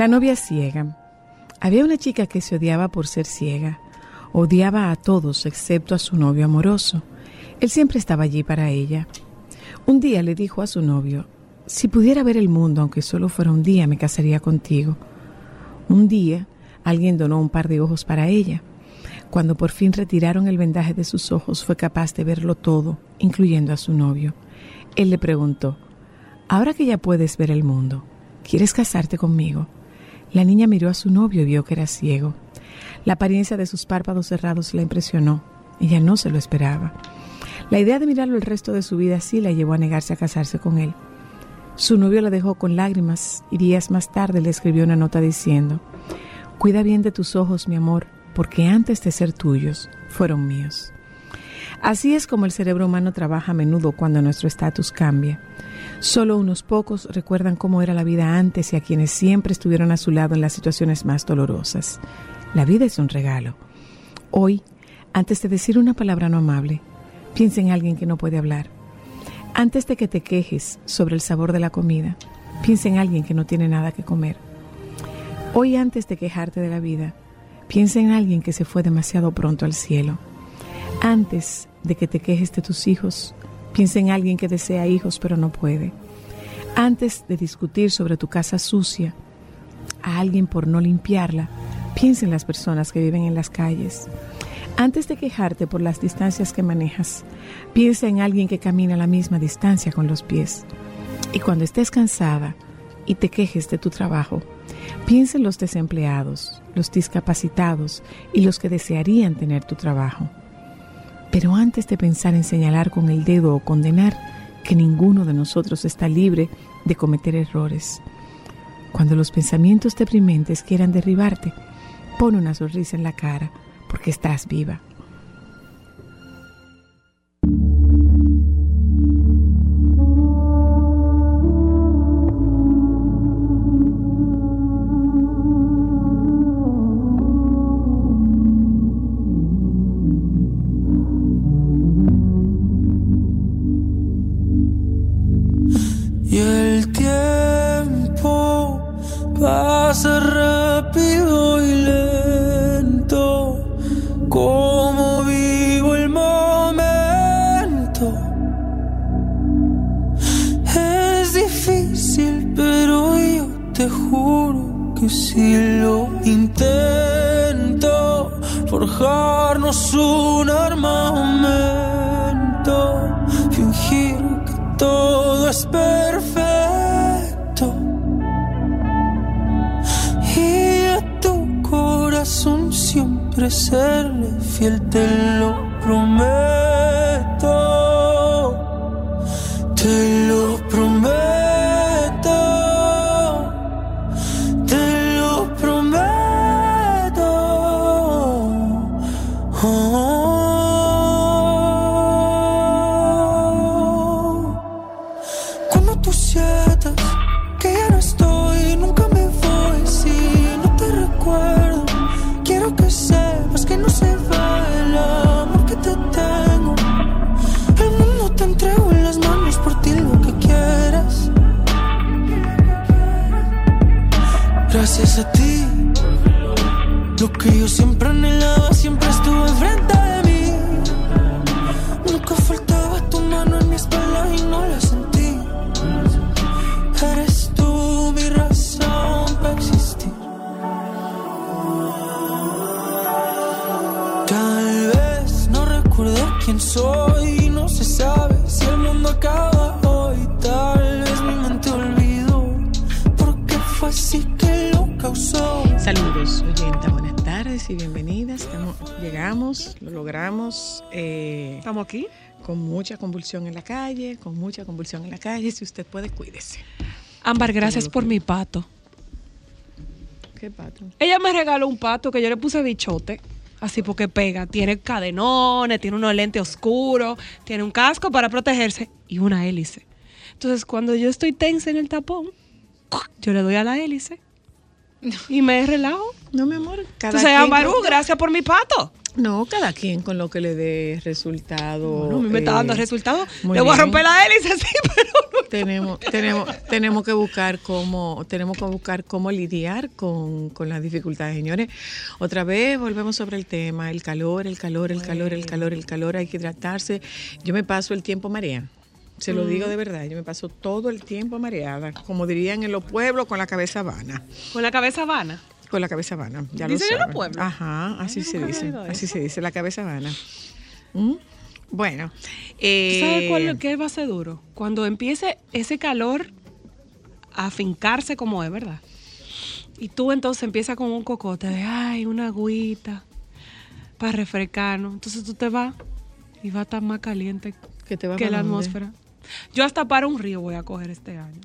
La novia ciega. Había una chica que se odiaba por ser ciega. Odiaba a todos excepto a su novio amoroso. Él siempre estaba allí para ella. Un día le dijo a su novio, si pudiera ver el mundo, aunque solo fuera un día, me casaría contigo. Un día, alguien donó un par de ojos para ella. Cuando por fin retiraron el vendaje de sus ojos, fue capaz de verlo todo, incluyendo a su novio. Él le preguntó, ahora que ya puedes ver el mundo, ¿quieres casarte conmigo? La niña miró a su novio y vio que era ciego. La apariencia de sus párpados cerrados la impresionó. Ella no se lo esperaba. La idea de mirarlo el resto de su vida así la llevó a negarse a casarse con él. Su novio la dejó con lágrimas y días más tarde le escribió una nota diciendo, Cuida bien de tus ojos, mi amor, porque antes de ser tuyos, fueron míos. Así es como el cerebro humano trabaja a menudo cuando nuestro estatus cambia. Solo unos pocos recuerdan cómo era la vida antes y a quienes siempre estuvieron a su lado en las situaciones más dolorosas. La vida es un regalo. Hoy, antes de decir una palabra no amable, piensa en alguien que no puede hablar. Antes de que te quejes sobre el sabor de la comida, piensa en alguien que no tiene nada que comer. Hoy, antes de quejarte de la vida, piensa en alguien que se fue demasiado pronto al cielo. Antes de que te quejes de tus hijos, Piensa en alguien que desea hijos pero no puede. Antes de discutir sobre tu casa sucia a alguien por no limpiarla, piensa en las personas que viven en las calles. Antes de quejarte por las distancias que manejas, piensa en alguien que camina la misma distancia con los pies. Y cuando estés cansada y te quejes de tu trabajo, piensa en los desempleados, los discapacitados y los que desearían tener tu trabajo. Pero antes de pensar en señalar con el dedo o condenar, que ninguno de nosotros está libre de cometer errores. Cuando los pensamientos deprimentes quieran derribarte, pon una sonrisa en la cara porque estás viva. Con mucha convulsión en la calle, con mucha convulsión en la calle. Si usted puede, cuídese. Ámbar, gracias por mi pato. ¿Qué pato? Ella me regaló un pato que yo le puse bichote, así porque pega. Tiene cadenones, tiene unos lentes oscuros, tiene un casco para protegerse y una hélice. Entonces, cuando yo estoy tensa en el tapón, yo le doy a la hélice y me relajo. No, mi amor. Cada Entonces, Ambarú, gracias por mi pato. No, cada quien con lo que le dé resultado. Bueno, a mí me está dando eh, resultado. Le voy a romper la hélice, sí, pero tenemos, tenemos, tenemos que buscar cómo, tenemos que buscar cómo lidiar con, con, las dificultades, señores. Otra vez volvemos sobre el tema, el calor, el calor, el calor, el calor, el calor, hay que hidratarse. Yo me paso el tiempo marea. Se lo digo de verdad, yo me paso todo el tiempo mareada, como dirían en los pueblos, con la cabeza vana. ¿Con la cabeza vana? Con la cabeza vana, ya lo saben. en los pueblos? Ajá, así se dice, así se dice, la cabeza vana. ¿Mm? Bueno. Eh, ¿Sabes cuál qué va a ser duro? Cuando empiece ese calor a fincarse como es, ¿verdad? Y tú entonces empiezas con un cocote de, ay, una agüita para refrescarnos. Entonces tú te vas y va a estar más caliente que, te que la atmósfera. Yo hasta para un río voy a coger este año.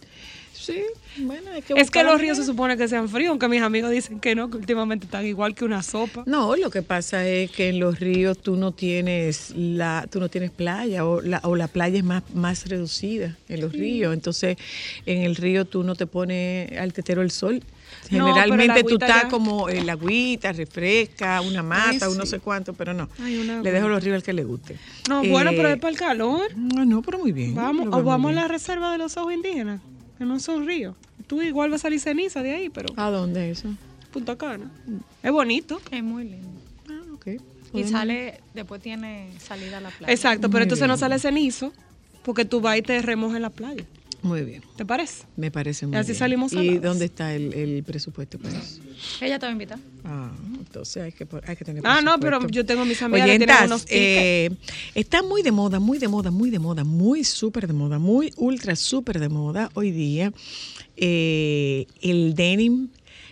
Sí, bueno, hay que Es que los ríos se supone que sean fríos, aunque mis amigos dicen que no, que últimamente están igual que una sopa. No, lo que pasa es que en los ríos tú no tienes la, tú no tienes playa o la, o la playa es más, más reducida en los ríos. Entonces, en el río tú no te pones al tetero el sol. Generalmente tú estás como el agüita, refresca, una mata, un no sé cuánto, pero no. le dejo los ríos al que le guste. No, bueno, pero es para el calor. No, no, pero muy bien. Vamos, o vamos a la reserva de los ojos indígenas que no son ríos. Tú igual vas a salir ceniza de ahí, pero... ¿A dónde es eso? Punta Cana. Es bonito. Es muy lindo. Ah, ok. Y sale, después tiene salida a la playa. Exacto, pero entonces no sale cenizo porque tú vas y te remojas en la playa. Muy bien. ¿Te parece? Me parece muy así salimos ¿Y dónde está el, presupuesto para eso? Ella te va a invitar. Ah, entonces hay que, hay que tener Ah, no, pero yo tengo mis amigas que tienen unos eh, Está muy de moda, muy de moda, muy de moda, muy súper de moda, muy ultra súper de moda hoy día eh, el denim,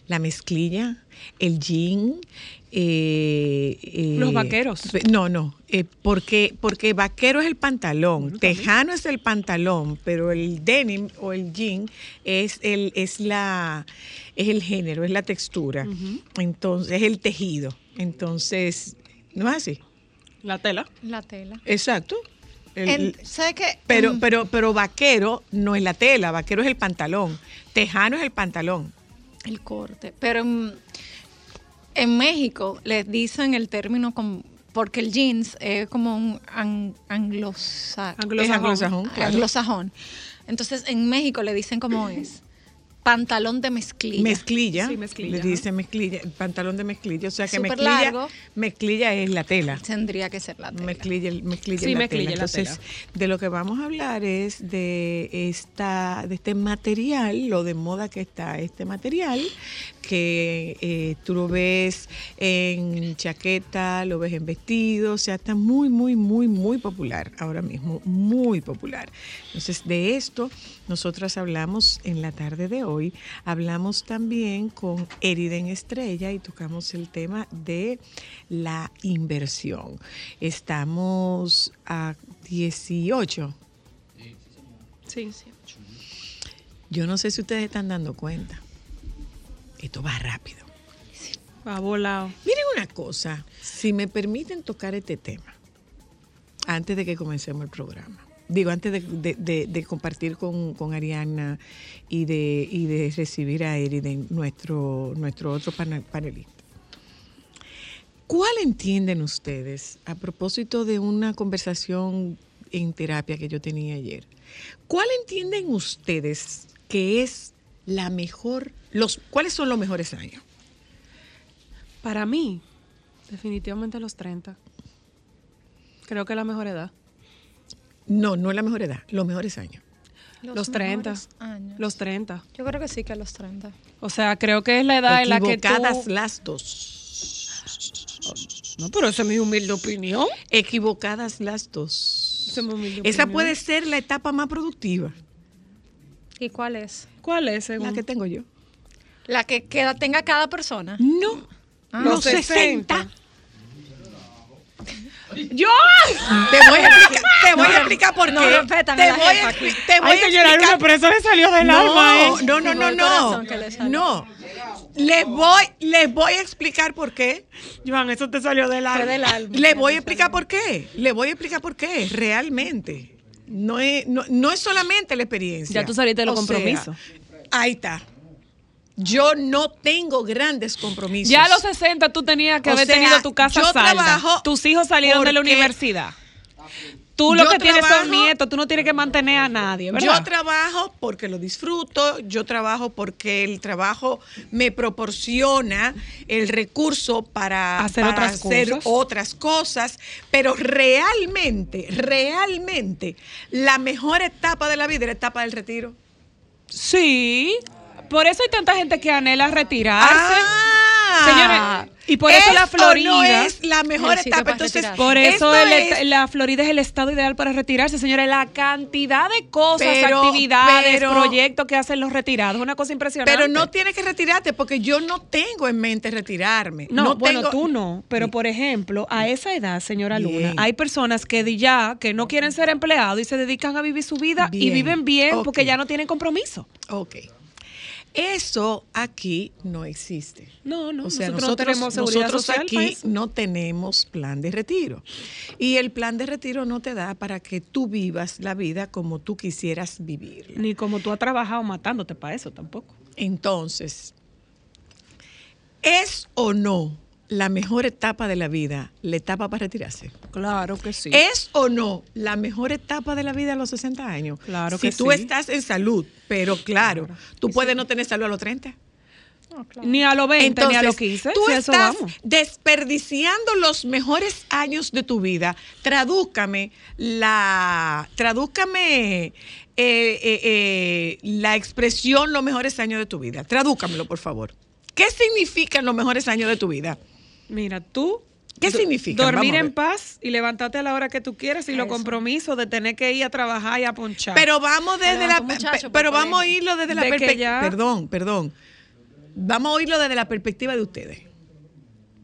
la mezclilla, el jean, eh, eh, los vaqueros. No, no, eh, porque, porque vaquero es el pantalón, tejano es el pantalón, pero el denim o el jean es el, es la, es el género, es la textura. Entonces, es el tejido. Entonces, ¿no es así? La tela. La tela. Exacto. ¿Sabe qué? Pero, pero, pero vaquero no es la tela, vaquero es el pantalón. Tejano es el pantalón. El corte. Pero en México les dicen el término como, porque el jeans es como un anglosajón. anglosajón. Entonces en México le dicen como es pantalón de mezclilla. Mezclilla. Sí, mezclilla. Le dice mezclilla, pantalón de mezclilla. O sea que mezclilla, mezclilla es la tela. Tendría que ser la tela. Mezclilla, mezclilla sí, mezclilla Entonces, de lo que vamos a hablar es de esta, de este material, lo de moda que está este material, que eh, tú lo ves en chaqueta, lo ves en vestido, o sea, está muy, muy, muy, muy popular ahora mismo, muy popular. Entonces, de esto nosotras hablamos en la tarde de hoy, hablamos también con Eriden Estrella y tocamos el tema de la inversión. Estamos a 18. Sí. Yo no sé si ustedes están dando cuenta esto va rápido. Va volado. Miren una cosa, si me permiten tocar este tema, antes de que comencemos el programa. Digo, antes de, compartir con, Ariana y de, de recibir a Eriden, nuestro, nuestro otro panelista. ¿Cuál entienden ustedes, a propósito de una conversación en terapia que yo tenía ayer, cuál entienden ustedes que es la mejor ¿Cuáles son los mejores años? Para mí, definitivamente los 30. Creo que es la mejor edad. No, no es la mejor edad, los mejores años. Los, 30. Los 30. Yo creo que sí que los 30. O sea, creo que es la edad en la que Equivocadas las dos. No, pero esa es mi humilde opinión. Equivocadas las dos. Esa puede ser la etapa más productiva. ¿Y cuál es? ¿Cuál es, según? La que tengo yo. La que queda, tenga cada persona. No. Ah. los 60. Yo te voy a explicar, te voy a explicar por qué. No, te, voy a, te voy a explicar. pero eso le salió del alma. ¿eh? No, no, no, no. No. Les voy, les voy a explicar por qué. Joan, eso te salió del alma. Del alma. Les voy a explicar por qué. Les voy a explicar por qué. Realmente. No es, no, no es solamente la experiencia. Ya tú saliste de los compromisos. ahí está. Yo no tengo grandes compromisos. Ya a los 60 tú tenías que haber tenido tu casa yo salda. Tus hijos salieron de la universidad. Tú lo que tienes son nietos, tú no tienes que mantener a nadie, ¿verdad? Yo trabajo porque lo disfruto, yo trabajo porque el trabajo me proporciona el recurso para hacer, otras, hacer cosas. otras cosas, pero realmente, realmente, la mejor etapa de la vida es la etapa del retiro. Sí, por eso hay tanta gente que anhela retirarse. Ah, Señores, y por eso la Florida no es la mejor etapa. Entonces, por eso la Florida es el estado ideal para retirarse, señores. La cantidad de cosas, actividades, proyectos que hacen los retirados, una cosa impresionante. Pero no tienes que retirarte porque yo no tengo en mente retirarme. No, bueno, tú no. Pero por ejemplo, a esa edad, señora Luna, hay personas que ya que no quieren ser empleados y se dedican a vivir su vida y viven bien porque ya no tienen compromiso. Ok. Eso aquí no existe. No, no. O sea, nosotros, nosotros aquí no tenemos plan de retiro. Y el plan de retiro no te da para que tú vivas la vida como tú quisieras vivir. Ni como tú has trabajado matándote para eso tampoco. Entonces, ¿es o no la mejor etapa de la vida, la etapa para retirarse? Claro que sí. ¿Es o no la mejor etapa de la vida a los 60 años? Claro que sí. Si tú estás en salud, pero claro, tú puedes no tener salud a los 30. Ni a los 20, ni a los 15. Tú estás desperdiciando los mejores años de tu vida. Tradúcame la. Tradúcame eh, eh, eh, la expresión los mejores años de tu vida. Tradúcamelo, por favor. ¿Qué significan los mejores años de tu vida? Mira, tú ¿Qué significa? Dormir en paz y levantarte a la hora que tú quieras y los compromisos de tener que ir a trabajar y a ponchar. Pero vamos desde la pero vamos a irlo desde la perspectiva. Perdón, perdón. vamos a oírlo desde la perspectiva de ustedes.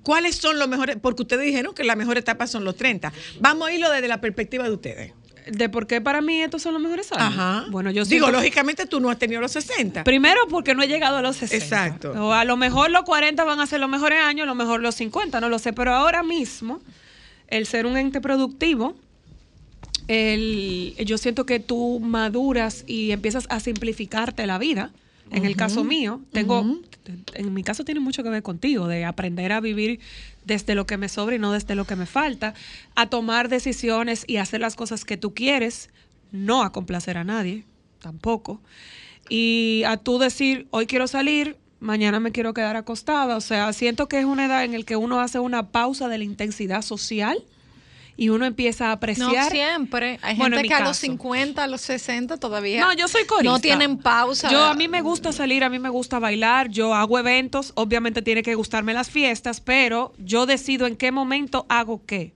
¿Cuáles son los mejores? Porque ustedes dijeron que la mejor etapa son los 30. Vamos a oírlo desde la perspectiva de ustedes. ¿De por qué para mí estos son los mejores años? Ajá. Bueno, yo Digo, lógicamente tú no has tenido los 60. Primero porque no he llegado a los 60. Exacto. O a lo mejor los 40 van a ser los mejores años, a lo mejor los 50, no lo sé. Pero ahora mismo, el ser un ente productivo, el, yo siento que tú maduras y empiezas a simplificarte la vida. En el caso mío, tengo, en mi caso tiene mucho que ver contigo, de aprender a vivir desde lo que me sobra y no desde lo que me falta, a tomar decisiones y hacer las cosas que tú quieres, no a complacer a nadie, tampoco. Y a tú decir, hoy quiero salir, mañana me quiero quedar acostada. O sea, siento que es una edad en la que uno hace una pausa de la intensidad social y uno empieza a apreciar. No siempre. Hay gente que a los 50, a los 60 todavía. No, yo soy corista. No tienen pausa. Yo a mí me gusta salir, a mí me gusta bailar, yo hago eventos, obviamente tiene que gustarme las fiestas, pero yo decido en qué momento hago qué.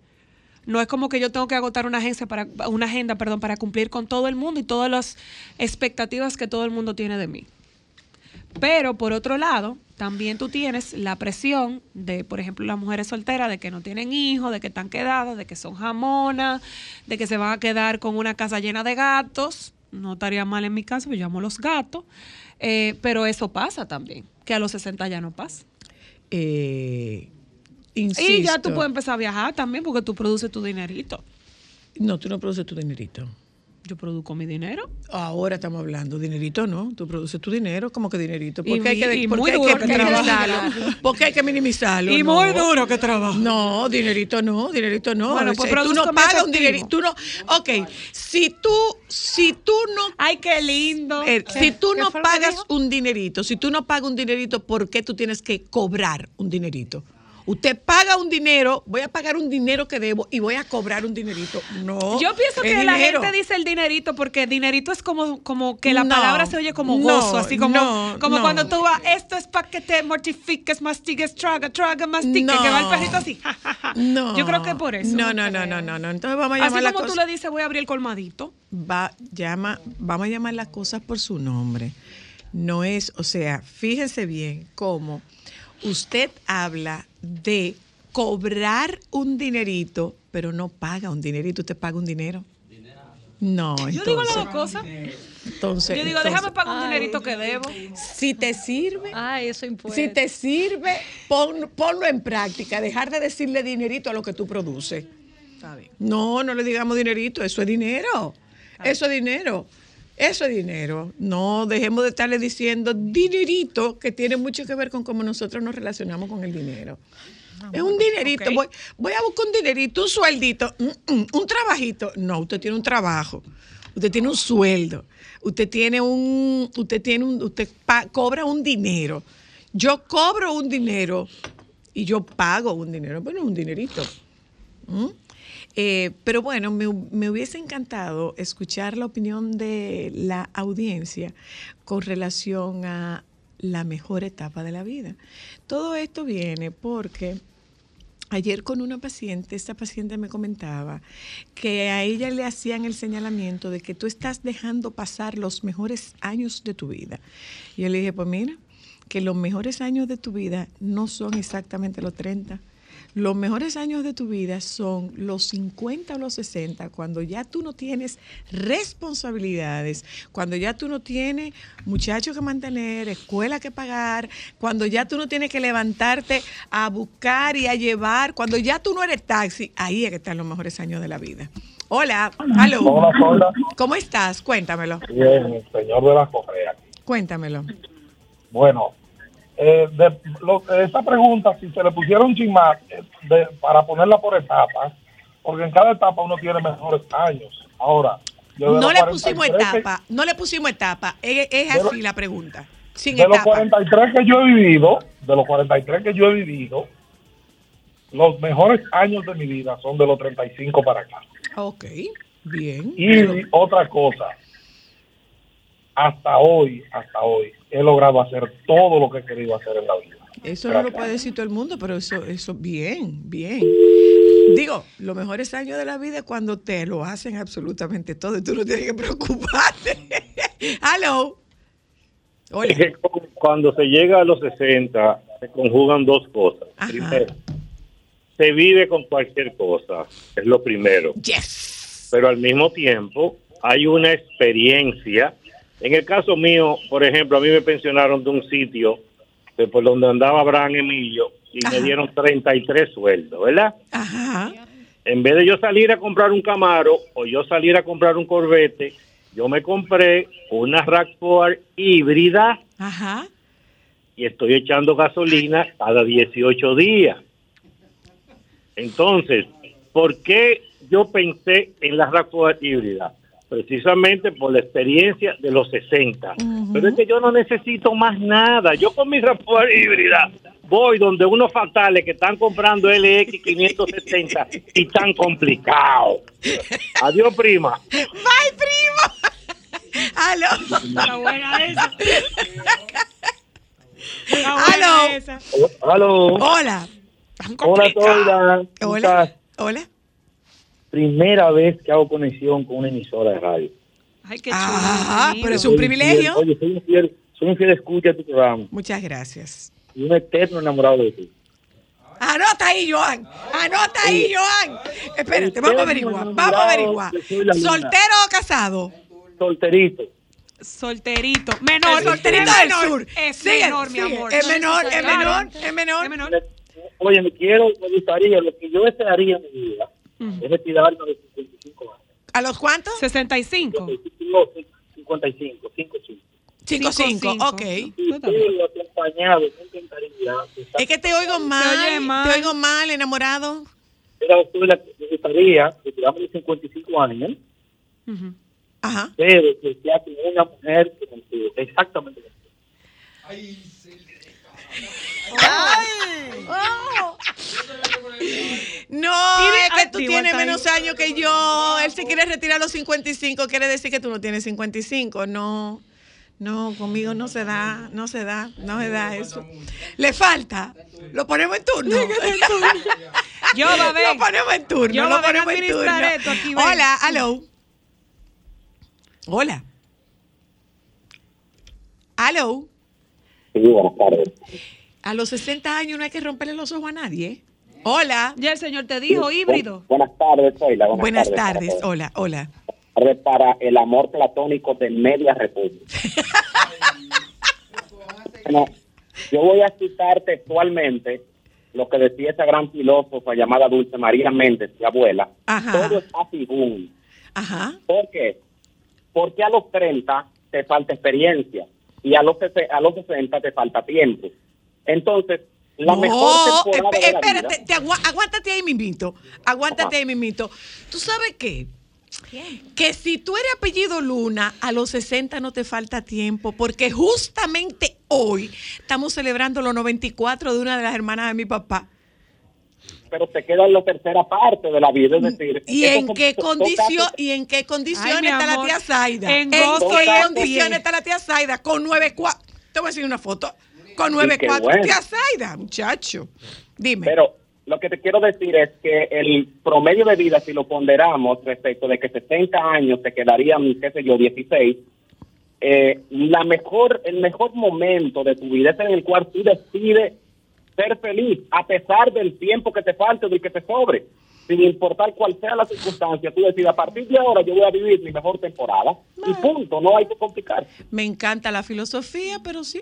No es como que yo tengo que agotar una agencia para una agenda, perdón, para cumplir con todo el mundo y todas las expectativas que todo el mundo tiene de mí. Pero por otro lado, también tú tienes la presión de, por ejemplo, las mujeres solteras, de que no tienen hijos, de que están quedadas, de que son jamonas, de que se van a quedar con una casa llena de gatos. No estaría mal en mi caso, me llamo los gatos. Eh, pero eso pasa también, que a los 60 ya no pasa. Eh, y ya tú puedes empezar a viajar también porque tú produces tu dinerito. No, tú no produces tu dinerito. Yo produzco mi dinero. Ahora estamos hablando, dinerito no, tú produces tu dinero, como que dinerito. Porque y, hay que, y muy duro que, minimizarlo. Porque hay que minimizarlo. Y muy duro que trabajo. No, dinerito no, dinerito no. Bueno, pues tú no pagas un dinerito. Tú no, ok, si tú, si tú no. Ay, qué lindo. Eh, si tú no pagas un dinerito, si tú no pagas un dinerito, ¿por qué tú tienes que cobrar un dinerito? Usted paga un dinero, voy a pagar un dinero que debo y voy a cobrar un dinerito. No. Yo pienso que la gente dice el dinerito porque dinerito es como, como que la palabra se oye como gozo, así como, como cuando tú vas, esto es para que te mortifiques, mastigues, traga, traga, mastique, que va el perrito así. no. Yo creo que por eso. No, no, no, no, no, no. Entonces vamos a llamar así como tú le dices, voy a abrir el colmadito. Va, llama, vamos a llamar las cosas por su nombre. No es, o sea, fíjense bien cómo usted habla de cobrar un dinerito, pero no paga un dinerito, usted paga un dinero. No, entonces, Yo digo las dos cosas. Entonces, yo digo, déjame pagar un dinerito que debo. Si te sirve, Ay, eso si te sirve, ponlo en práctica. Dejar de decirle dinerito a lo que tú produces. Está bien. No, no le digamos dinerito, eso es dinero. Eso es dinero. Eso es dinero. No dejemos de estarle diciendo dinerito, que tiene mucho que ver con cómo nosotros nos relacionamos con el dinero. es un dinerito. Voy, voy, a buscar un dinerito, un sueldito, un, trabajito. No, usted tiene un trabajo. Usted tiene un sueldo. Usted tiene un, usted tiene un, usted cobra un dinero. Yo cobro un dinero y yo pago un dinero. Bueno, un dinerito. ¿Mm? Eh, pero bueno, me, me, hubiese encantado escuchar la opinión de la audiencia con relación a la mejor etapa de la vida. Todo esto viene porque ayer con una paciente, esta paciente me comentaba que a ella le hacían el señalamiento de que tú estás dejando pasar los mejores años de tu vida. Y yo le dije, pues mira, que los mejores años de tu vida no son exactamente los 30 los mejores años de tu vida son los 50 o los 60, cuando ya tú no tienes responsabilidades, cuando ya tú no tienes muchachos que mantener, escuela que pagar, cuando ya tú no tienes que levantarte a buscar y a llevar, cuando ya tú no eres taxi, ahí es que están los mejores años de la vida. Hola, Hola, hola. ¿Cómo estás? Cuéntamelo. Bien, señor de la Correa. Cuéntamelo. Bueno, eh, de, lo, esa pregunta, si se le pusiera un chismar eh, para ponerla por etapas, porque en cada etapa uno tiene mejores años. Ahora, no le pusimos etapa, no le pusimos etapa, es, así la pregunta. Sin de los 43 que yo he vivido, de los 43 que yo he vivido, los mejores años de mi vida son de los 35 para acá. Ok, bien. Y otra cosa, hasta hoy, hasta hoy, he logrado hacer todo lo que he querido hacer en la vida. Eso no lo puede decir todo el mundo, pero eso, eso, bien, bien. Digo, los mejores años de la vida es cuando te lo hacen absolutamente todo y tú no tienes que preocuparte. Hello. Hola. cuando se llega a los 60, se conjugan dos cosas. Primero, se vive con cualquier cosa, es lo primero. Yes. Pero al mismo tiempo hay una experiencia. En el caso mío, por ejemplo, a mí me pensionaron de un sitio de por donde andaba Abraham Emilio y me dieron 33 sueldos, ¿verdad? Ajá. En vez de yo salir a comprar un Camaro o yo salir a comprar un Corvette, yo me compré una RAV4 híbrida Ajá. y estoy echando gasolina cada 18 días. Entonces, ¿por qué yo pensé en la RAV4 híbrida? Precisamente por la experiencia de los 60. Pero es que yo no necesito más nada. Yo con mi RAV4 híbrida voy donde unos fatales que están comprando LX 570 y tan complicado. Adiós, prima. Bye, primo. Aló. Está buena esa. Está buena Aló. esa. Aló. Hola. Hola, Toida. ¿Cómo Hola. estás? Hola. Primera vez que hago conexión con una emisora de radio. Ay, qué chulo. Ah, qué pero es un Soy privilegio. fiel- oye, soy un fiel, soy un fiel escucha de tu programa Muchas gracias. y un eterno enamorado de ti. Anota ahí, Joan. Anota ahí, Joan. Espérate, vamos a averiguar. Vamos a averiguar. ¿Soltero o casado? Solterito. Solterito. Menor. El solterito del sur. Es Sigue, menor, mi amor. Es menor, es Claro. menor, es menor. Es menor. Oye, me quiero, me gustaría, lo que yo desearía en mi vida es retirarme de 55 años. ¿A los cuántos? 65. No, 55, 55. 5 5, cinco. ok. Acompañado. Es que te oigo mal, mal. te oigo mal, enamorado. Mira, doctora, me gustaría retirarme de 55 años, Ujú. Ajá. pero que sea con una mujer que. Exactamente. No, Y de- es está menos años que yo. Él se quiere retirar a los 55, quiere decir que tú no tienes 55. No, no, conmigo no se da, no se da, no se da eso. Le falta. Lo ponemos en turno. Yo, va a ver. Lo ponemos en turno. Yo, lo ponemos en turno. esto aquí. Hola, hello. Hola. Hello. Sí, buenas tardes. A los 60 años no hay que romperle los ojos a nadie. Hola. Ya el señor te dijo híbrido. Buenas tardes, Zoila. Buenas tardes. Hola, hola. tardes para el amor platónico de Media República. bueno, yo voy a citar textualmente lo que decía esa gran filósofa llamada Dulce María Méndez, mi abuela. Ajá. Todo es así, boom. Ajá. ¿Por qué? Porque a los 30 te falta experiencia y a los, a los 60 te falta tiempo. Entonces, la mejor No, temporada esp- de la espérate, vida- te agua- aguántate ahí, mimito. Aguántate ahí, mimito. ¿Tú sabes qué? Que si tú eres apellido Luna, a los 60 no te falta tiempo, porque justamente hoy estamos celebrando los 94 de una de las hermanas de mi papá. pero te queda en la tercera parte de la vida, es decir... ¿Y en son- qué condición y en qué condiciones Ay, está la tía Zaida? en ¿En gozo qué condiciones está la tía Zaida? Con 9-4. Te voy a decir una foto. Con 9-4. qué bueno. Zaida, muchacho. Dime. Pero lo que te quiero decir es que el promedio de vida, si lo ponderamos respecto de que 60 años te quedarían, qué sé yo, 16, eh, la mejor, el mejor momento de tu vida es en el cual tú decides ser feliz, a pesar del tiempo que te falte o del que te sobre. Sin importar cuál sea la circunstancia, tú decides, a partir de ahora yo voy a vivir mi mejor temporada. Y punto, no hay que complicar. Me encanta la filosofía, pero sí.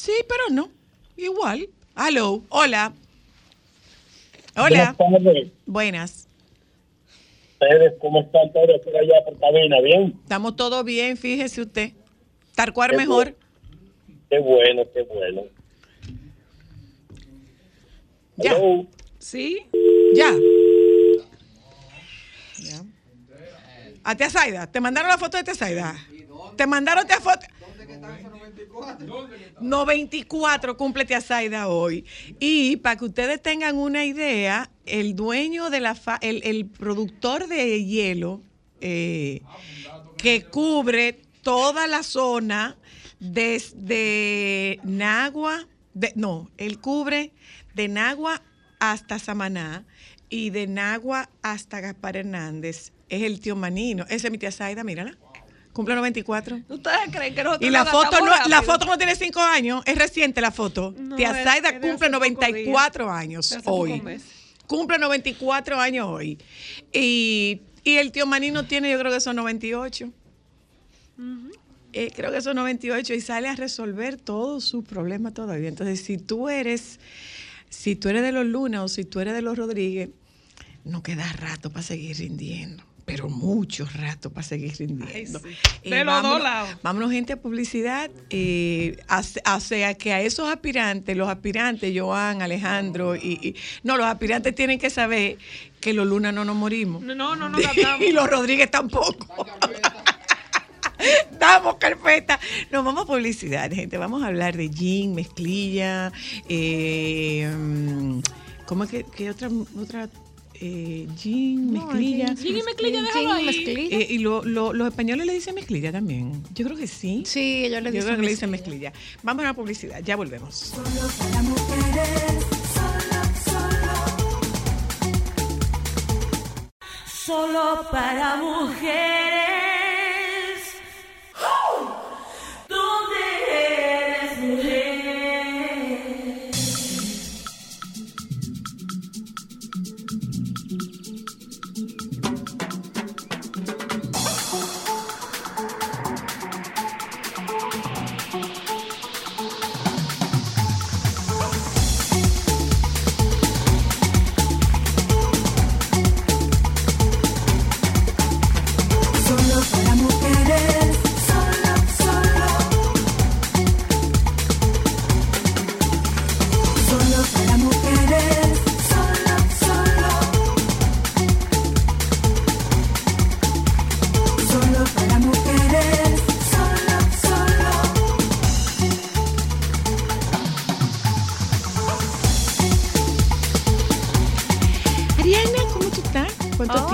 Sí, pero no. Igual. Hello. Hola. Hola. Buenas tardes. Buenas. ¿Ustedes cómo están todos por allá por cabina? ¿Bien? Estamos todo bien, fíjese usted. Tarcuar Qué mejor. Qué bueno, qué bueno. Ya. Hello. ¿Sí? Ya. Ya. A. ¿Te mandaron la foto de tía Zaida? ¿Te mandaron tía foto? 94 cumple tía Zaida hoy. Y para que ustedes tengan una idea, el dueño de la fa- el, el productor de hielo eh, que cubre toda la zona desde Nagua, no, él cubre de Nagua hasta Samaná y de Nagua hasta Gaspar Hernández. Es el tío Manino. Esa es mi tía Zaida, mírala. Cumple 94. ¿Ustedes creen que nosotros Y la foto, no, la foto no tiene 5 años, es reciente la foto. No, Tía Zaida cumple hace pocos 94 años hoy. Cumple 94 años hoy. Y, y el tío Manino tiene, yo creo que son 98. Eh, creo que son 98 y sale a resolver todos sus problemas todavía. Entonces, si tú eres, si tú eres de los Luna o si tú eres de los Rodríguez, no queda rato para seguir rindiendo. Pero mucho rato para seguir rindiendo. Ay, sí. Eh, De los dos vámonos- lados. Vámonos, gente, a publicidad. Eh, o sea, que a esos aspirantes, los aspirantes, Joan, Alejandro, y, y- no, los aspirantes tienen que saber que los Luna no nos morimos. No, no, no adaptamos. y los Rodríguez tampoco. Damos carpeta. Nos vamos a publicidad, gente. Vamos a hablar de gin, mezclilla. Eh, mm, ¿Cómo es que, que otra, otra eh, gin, mezclilla? Gin y mezclilla, déjalo ahí. mezclilla. Eh, y lo- lo- los españoles le dicen mezclilla también. Yo creo que sí. Sí, ellos le Yo dicen creo que le dicen mezclilla. mezclilla. Vamos a la publicidad, ya volvemos. Solo para mujeres, solo, solo. Solo para mujeres.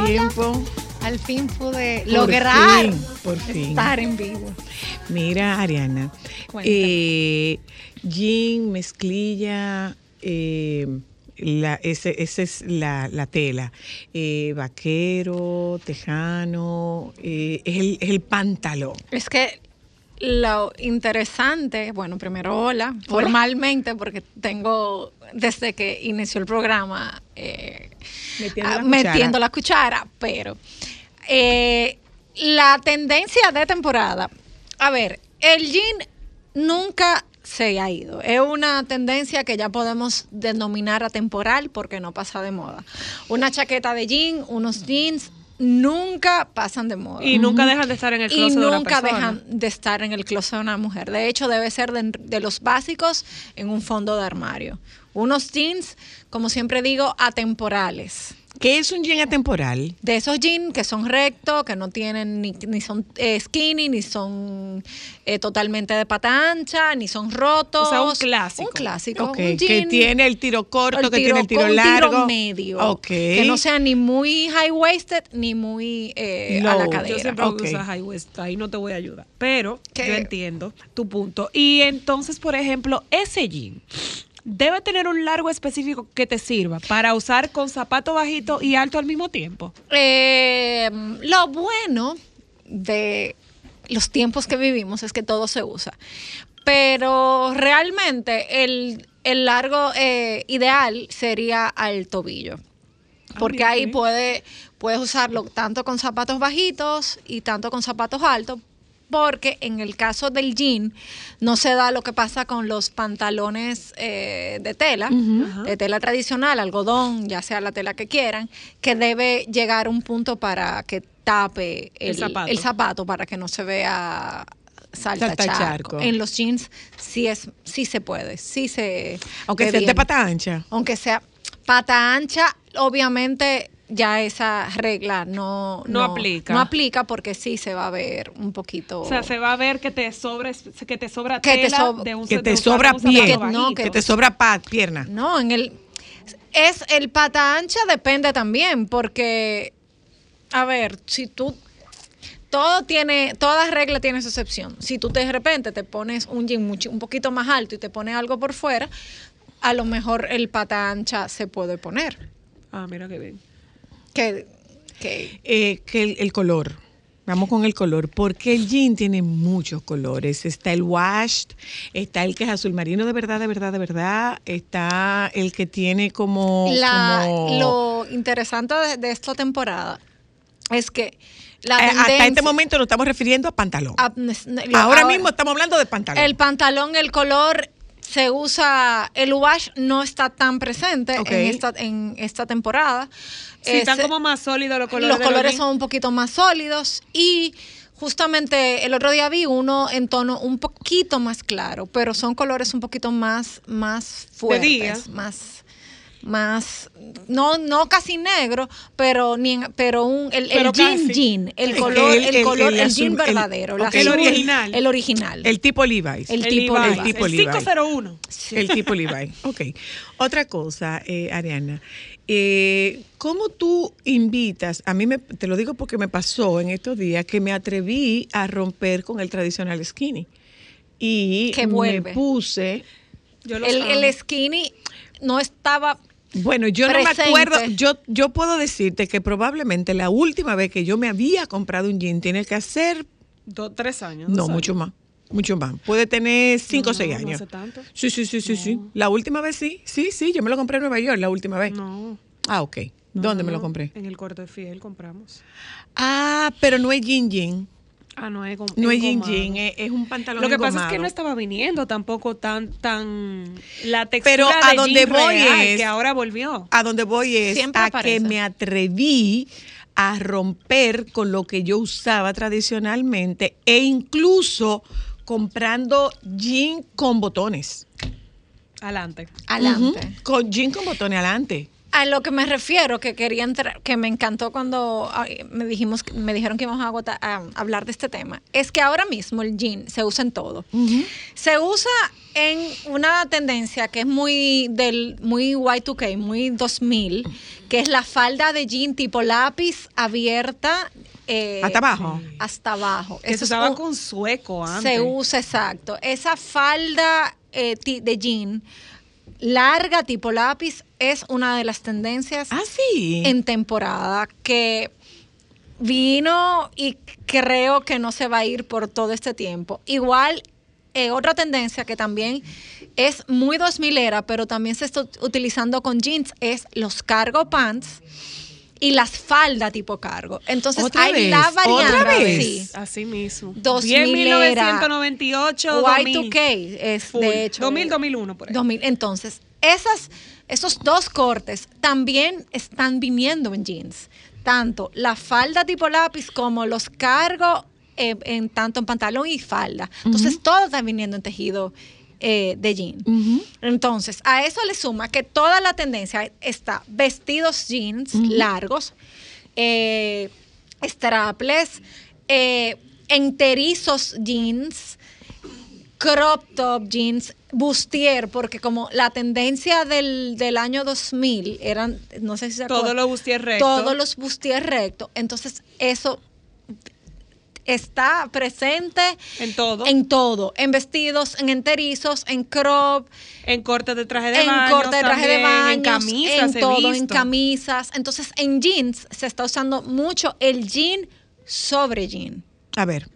Tiempo? Al fin pude Por lograr fin, por fin. estar en vivo. Mira, Ariana, eh, gin, mezclilla, eh, la, ese es la, la tela. Eh, vaquero, tejano, eh, es, el, es el pantalón. Es que lo interesante, bueno, primero hola, formalmente, porque tengo desde que inició el programa eh, Metiendo ah, la cuchara. metiendo la cuchara, pero eh, la tendencia de temporada, a ver, el jean nunca se ha ido. Es una tendencia que ya podemos denominar atemporal porque no pasa de moda. Una chaqueta de jean, unos jeans, nunca pasan de moda Y nunca dejan de estar en el y closet de una nunca persona. dejan de estar en el closet de una mujer. De hecho, debe ser de, de los básicos en un fondo de armario. Unos jeans, como siempre digo, atemporales. ¿Qué es un jean atemporal? De esos jeans que son rectos, que no tienen ni, ni son eh, skinny, ni son eh, totalmente de pata ancha, ni son rotos. O sea, un clásico. Un clásico. Un que tiene el tiro corto, que tiene el tiro un largo. medio. Ok. Que no sea ni muy high waisted ni muy eh, a la cadera. Yo siempre Ok. uso high waist, ahí no te voy a ayudar. Pero ¿Qué? yo entiendo tu punto. Y entonces, por ejemplo, ese jean debe tener un largo específico que te sirva para usar con zapato bajito y alto al mismo tiempo. Eh, lo bueno de los tiempos que vivimos es que todo se usa. Pero realmente el, el largo eh, ideal sería al tobillo. Porque mira, ahí puede, puedes usarlo tanto con zapatos bajitos y tanto con zapatos altos. Porque en el caso del jean no se da lo que pasa con los pantalones eh, de tela, de tela tradicional, algodón, ya sea la tela que quieran, que debe llegar a un punto para que tape el, El zapato. el zapato para que no se vea salta, Salta charco. charco. En los jeans sí es, sí se puede, sí se Aunque sea de pata ancha. Aunque sea pata ancha, obviamente ya esa regla no, No aplica. No aplica porque sí se va a ver un poquito. O sea, se va a ver que te sobra, que te sobra Que te sob- de un Que te sobra un pie. Que- bajito. no, que te sobra pa- pierna. No, en el es el pata ancha depende también porque a ver, si tú todo tiene, toda regla tiene su excepción. Si tú te- de repente te pones un jean mucho- un poquito más alto y te pones algo por fuera, a lo mejor el pata ancha se puede poner. Ah, mira qué bien. Que, que Eh, que el, el color. Vamos con el color, porque el jean tiene muchos colores. Está el washed, está el que es azul marino de verdad, de verdad, de verdad. Está el que tiene como... La- como- Lo interesante de, de esta temporada es que la Eh, hasta este momento nos estamos refiriendo a pantalón. a- lo- ahora, mismo estamos hablando de pantalón. El pantalón, el color se usa, el wash no está tan presente en, esta, en esta temporada. Sí, Eh, están se- como más sólidos los colores. los colores son un poquito más sólidos y justamente el otro día vi uno en tono un poquito más claro, pero son colores un poquito más, más fuertes, más más no no casi negro pero ni en- pero un el, el Pero jean casi. jean el El- color el, el- el- color el, el jean verdadero. El original. el original El tipo Levi's. El El tipo Levi's, Levi's. El tipo el Levi's. 501. El tipo Levi. Ok. Otra cosa, eh, Ariana. eh, ¿Cómo tú invitas? A mí me, te lo digo porque me pasó en estos días que me atreví a romper con el tradicional skinny. Y Que me vuelve. puse. Yo el, el skinny no estaba Bueno, yo no me acuerdo. Yo, yo puedo decirte que probablemente la última vez que yo me había comprado un jean tiene que hacer. Tres años. No, mucho años. más. Mucho más. Puede tener cinco o No, seis no años. hace tanto. Sí, sí, sí, sí, sí. La última vez sí. Sí, sí. Yo me lo compré en Nueva York la última vez. No. Ah, ok. no, ¿Dónde no, me lo compré? En el corte de fiel compramos. Ah, pero no es jean jean. Ah, no es No es jean engomado. jean, es, es un pantalón Lo que pasa es que no estaba viniendo tampoco tan, tan la textura Pero a de donde jean voy real, es- que ahora volvió. A donde voy es Siempre a aparece. que me atreví a romper con lo que yo usaba tradicionalmente e incluso comprando jean con botones. Adelante. adelante Con jean con botones adelante. A lo que me refiero, que quería entrar, que me encantó cuando ay, me dijimos, me dijeron que íbamos a, hablar de este tema, es que ahora mismo el jean se usa en todo. Se usa en una tendencia que es muy del muy Y2K, muy 2000, que es la falda de jean tipo lápiz abierta eh, Hasta abajo. Hasta abajo. Que se Eso usaba un- con sueco antes. se usa exacto. Esa falda eh, de jean larga tipo lápiz es una de las tendencias Ah, sí. en temporada que vino y creo que no se va a ir por todo este tiempo. Igual, eh, otra tendencia que también es muy 2000 era, pero también se está utilizando con jeans, es los cargo pants y las faldas tipo cargo. Entonces, ¿Otra hay vez? la ¿Otra variante. vez? sí. Así mismo. 2000 Bien, era. 1998, 2000. Y2K es Full. de hecho 2000, 2001 por ahí. 2000. Entonces, esas, esos dos cortes también están viniendo en jeans. Tanto la falda tipo lápiz como los cargos eh, en tanto en pantalón y falda. Entonces, todo está viniendo en tejido eh, de jean. Entonces, a eso le suma que toda la tendencia está vestidos jeans largos, eh, strapless, eh, enterizos jeans, crop top jeans, bustier, porque como la tendencia del, del año 2000 eran, no sé si se Todos acuerdan, los bustier rectos. Todos los bustier rectos. Entonces, eso está presente En todo. en todo, en vestidos, en enterizos, en crop, En corte de traje de en baño. corte de traje de baño, En camisas. en todo, en camisas. Entonces, en jeans se está usando mucho el jean sobre jean. A ver.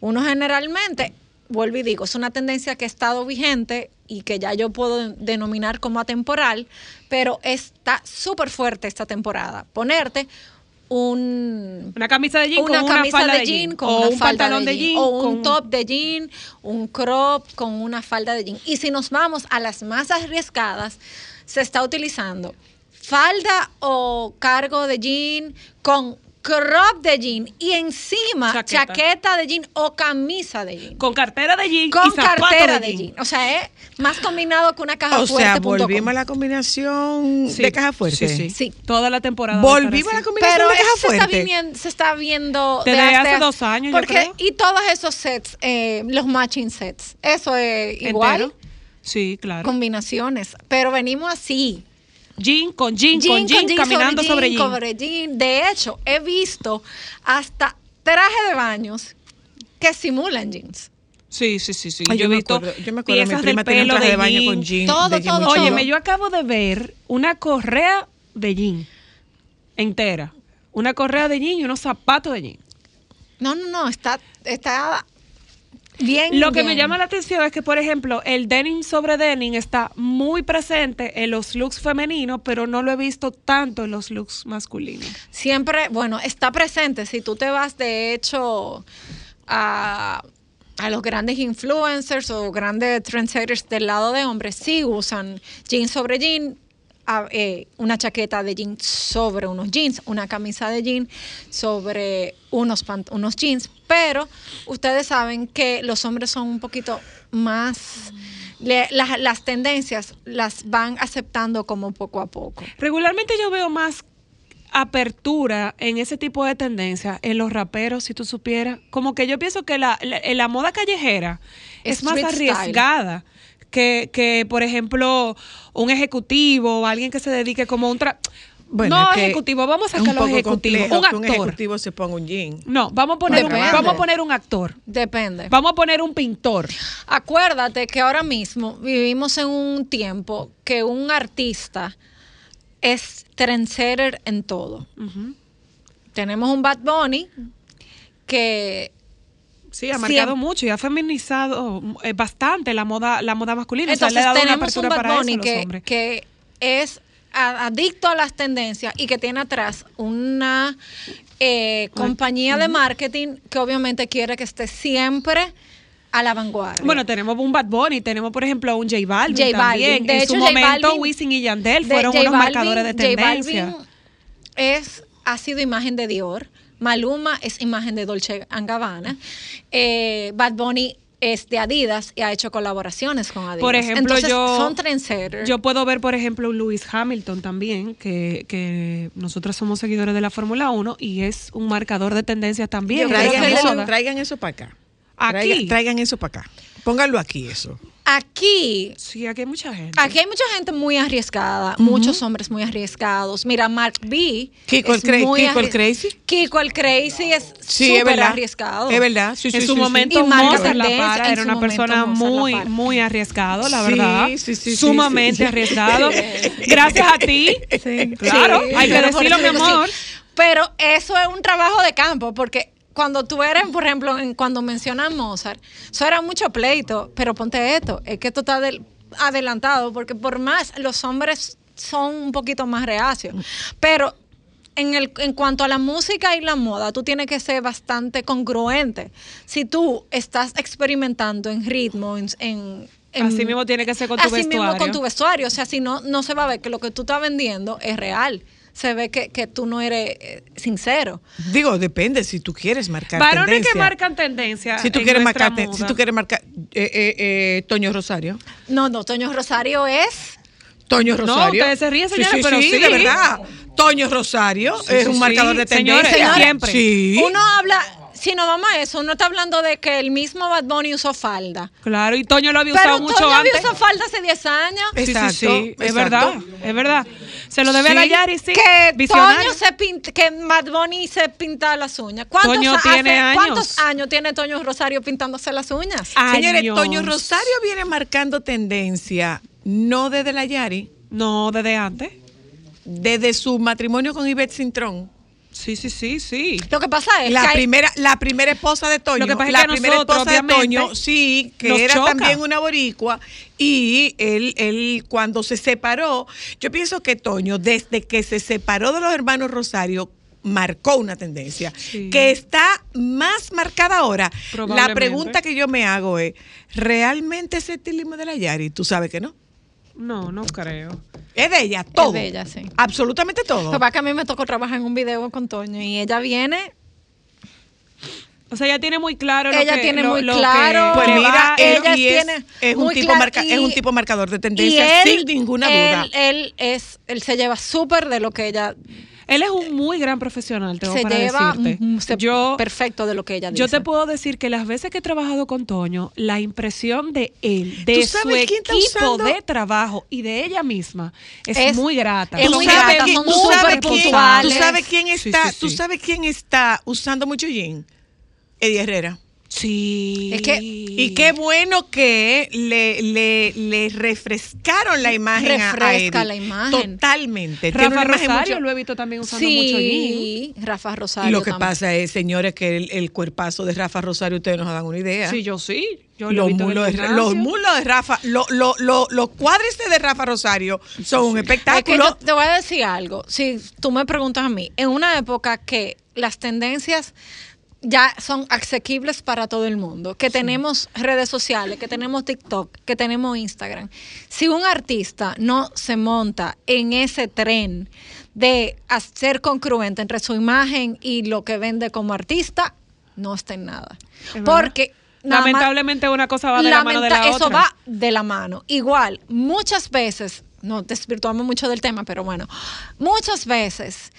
Uno generalmente, vuelvo y digo, es una tendencia que ha estado vigente y que ya yo puedo denominar como atemporal, pero está súper fuerte esta temporada. Ponerte un, Una camisa de jean una con una falda de jean con o una un falda pantalón de jean, o un con- top de jean, un crop con una falda de jean. Y si nos vamos a las más arriesgadas, se está utilizando falda o cargo de jean con crop de jean y encima Chaqueta. chaqueta, de jean o camisa de jean. Con cartera de jean Con y cartera de de jean. jean. O sea, es más combinado que una caja O fuerte. sea, punto com. volvimos a la combinación Sí. de caja fuerte. Sí, sí. Sí. Toda la temporada. Volvimos a la combinación Pero de caja eso se está, fuerte. viniendo, se está viendo Desde hace dos años, yo porque, creo. Y todos esos sets, eh, los matching sets, eso es igual, Entero. Sí, claro. combinaciones. Pero venimos así. Jean con jean, con jean, caminando sobre jean. sobre jean. De hecho, he visto hasta traje de baños que simulan jeans. Sí, sí, sí, sí. Ay, yo, he me visto acuerdo, yo me acuerdo, mi piezas prima del tenía un pelo traje de, baño jean. con jean. Todo, de todo. chulo. Óyeme, yo acabo de ver una correa de jean entera. Una correa de jean y unos zapatos de jean. No, no, no, está, está bien. Lo que me llama la atención es que, por ejemplo, el denim sobre denim está muy presente en los looks femeninos, pero no lo he visto tanto en los looks masculinos. Siempre, bueno, está presente. Si tú te vas, de hecho, a, a los grandes influencers o grandes trendsetters del lado de hombres, sí usan jeans sobre jean, a- eh, una chaqueta de jeans sobre unos jeans, una camisa de jeans sobre unos, unos jeans, pero ustedes saben que los hombres son un poquito más... le- las, las tendencias las van aceptando como poco a poco. Regularmente yo veo más apertura en ese tipo de tendencia en los raperos, si tú supieras. Como que yo pienso que la, la, la moda callejera es más style. arriesgada que, que, por ejemplo, un ejecutivo o alguien que se dedique como un... tra- no es que ejecutivo, vamos a sacar los ejecutivos. Un que un actor. ejecutivo se ponga un jean. No, vamos a poner un, vamos a poner un actor. Depende. Vamos a poner un pintor. Acuérdate que ahora mismo vivimos en un tiempo que un artista es trendsetter en todo. Tenemos un Bad Bunny que Sí, ha marcado mucho y ha feminizado eh, bastante la moda, la moda masculina. o sea, entonces le ha dado una tenemos un Bad para Bunny eso a los que, hombres. que es adicto a las tendencias y que tiene atrás una eh, compañía de marketing que obviamente quiere que esté siempre a la vanguardia. Bueno, tenemos un Bad Bunny, tenemos por ejemplo un J Balvin J Balvin. también. De en hecho, su J momento, Balvin- Wisin y Yandel de fueron J unos Balvin- marcadores de J tendencia. Balvin es, ha sido imagen de Dior. Maluma es imagen de Dolce Gabbana. Eh, Bad Bunny es de Adidas y ha hecho colaboraciones con Adidas. Por ejemplo, Entonces, yo, son trendsetters. yo puedo ver, por ejemplo, un Lewis Hamilton también, que, que nosotros somos seguidores de la Fórmula 1 y es un marcador de tendencias también. Yo Traigan eso, traigan eso para acá. Aquí. Traigan, traigan eso para acá. Pónganlo aquí eso. Aquí Sí, aquí hay mucha gente. Aquí hay mucha gente muy arriesgada, muchos hombres muy arriesgados. Mira, Mark B. Kiko el cra- muy Kiko el crazy. Kiko el Crazy es Sí, es súper verdad. arriesgado. Es verdad. Sí, sí, en su sí, momento Y Mozart La Para era una persona muy, muy arriesgado, la verdad. sí, sí, sí, Sumamente sí. arriesgado. Gracias a ti. Claro, hay que decirlo, mi amor. sí. Pero eso es un trabajo de campo, porque cuando tú eres, por ejemplo, en- cuando mencionan Mozart, eso era mucho pleito, pero ponte esto, es que esto está del- adelantado, porque por más los hombres son un poquito más reacios, pero en, el, en cuanto a la música y la moda, tú tienes que ser bastante congruente. Si tú estás experimentando en ritmo, en... en- Así mismo tiene que ser con tu así mismo vestuario. con tu vestuario. O sea, si no, no se va a ver que lo que tú estás vendiendo es real. Se ve que, que tú no eres eh, sincero. Digo, depende si tú quieres marcar Varones tendencia. que marcan tendencia. si tú en quieres marcar, moda. si tú quieres marcar eh, eh, eh, Toño Rosario. No, no, Toño Rosario es. Toño No, Rosario. ustedes se ríen, Sí, señores, sí, pero sí, sí. de verdad. Toño Rosario Sí, es un sí. marcador de Señores, tendencia. siempre. Sí. Uno habla. Si nos vamos a eso, uno está hablando de que el mismo Bad Bunny usó falda. Claro, y Toño lo había Pero usado mucho Toño había antes. usado falda hace 10 años. Sí, sí, Exacto, sí, es exacto. verdad, es verdad. Se lo debe a la Sí. Yari, sí. que Visionario. Toño se pinta, que Bad Bunny se pinta las uñas. ¿Cuántos, Toño hace- tiene años. ¿Cuántos años tiene Toño Rosario pintándose las uñas? Señores. Toño Rosario viene marcando tendencia no desde la Yari, No, desde antes. desde su matrimonio con Ivette Cintrón. Sí, sí, sí, sí. Lo que pasa es que La hay- primera, la primera esposa de Toño, Lo que pasa es la que a primera nosotros, esposa de Toño, sí, que era choca. también una boricua, y él, él cuando se separó, yo pienso que Toño, desde que se separó de los hermanos Rosario, marcó una tendencia Sí. que está más marcada ahora. La pregunta que yo me hago es, ¿realmente ese estilismo de la Yari? Tú sabes que no. No, no creo. Es de ella, todo. de ella, sí. Absolutamente todo. Papá, que a mí me tocó trabajar en un video con Toño y ella viene, O sea, ella tiene muy claro lo Ella que- tiene lo- muy lo que claro. Pues mira, él ella y es, tiene es un muy tipo claro marca, y- es un tipo marcador de tendencia, él, sin ninguna él, duda. Él, es, él se lleva súper de lo que ella Él es un muy gran profesional, tengo se para lleva decirte. yo, perfecto de lo que ella dice. yo te puedo decir que las veces que he trabajado con Toño, la impresión de él, de ¿Tú su sabes quién está equipo usando? de trabajo y de ella misma es, Es- muy grata. es ¿Tú muy grata, son tú sabes quién- puntuales. ¿Tú sabes quién Sí, está, sí, tú sabes quién está usando mucho jean? Eddie Herrera. Sí. Es que- Y qué bueno que le, le, le refrescaron la imagen a- a Refresca Eddie. la imagen. Totalmente. Rafa Rosario mucho- lo he visto también usando mucho jean. Sí, Rafa Rosario. Y lo que también. pasa es, señores, que el, el cuerpazo de Rafa Rosario, ustedes nos dan una idea. Sí, yo sí. Yo lo he los, mulos de, gimnasio. los mulos de Rafa, lo- lo- lo- los cuádriceps de Rafa Rosario son un Es que espectáculo. te voy a decir algo. Si tú me preguntas a mí, en una época que las tendencias ya son asequibles para todo el mundo, que tenemos redes sociales, que tenemos TikTok, que tenemos Instagram. Si un artista no se monta en ese tren de ser congruente entre su imagen y lo que vende como artista, no está en nada. Es. Porque nada más- Lamentablemente una cosa va de la mano de la Lamenta- Eso otra. va de la mano. Igual, muchas veces, no desvirtuamos mucho del tema, pero bueno, muchas veces,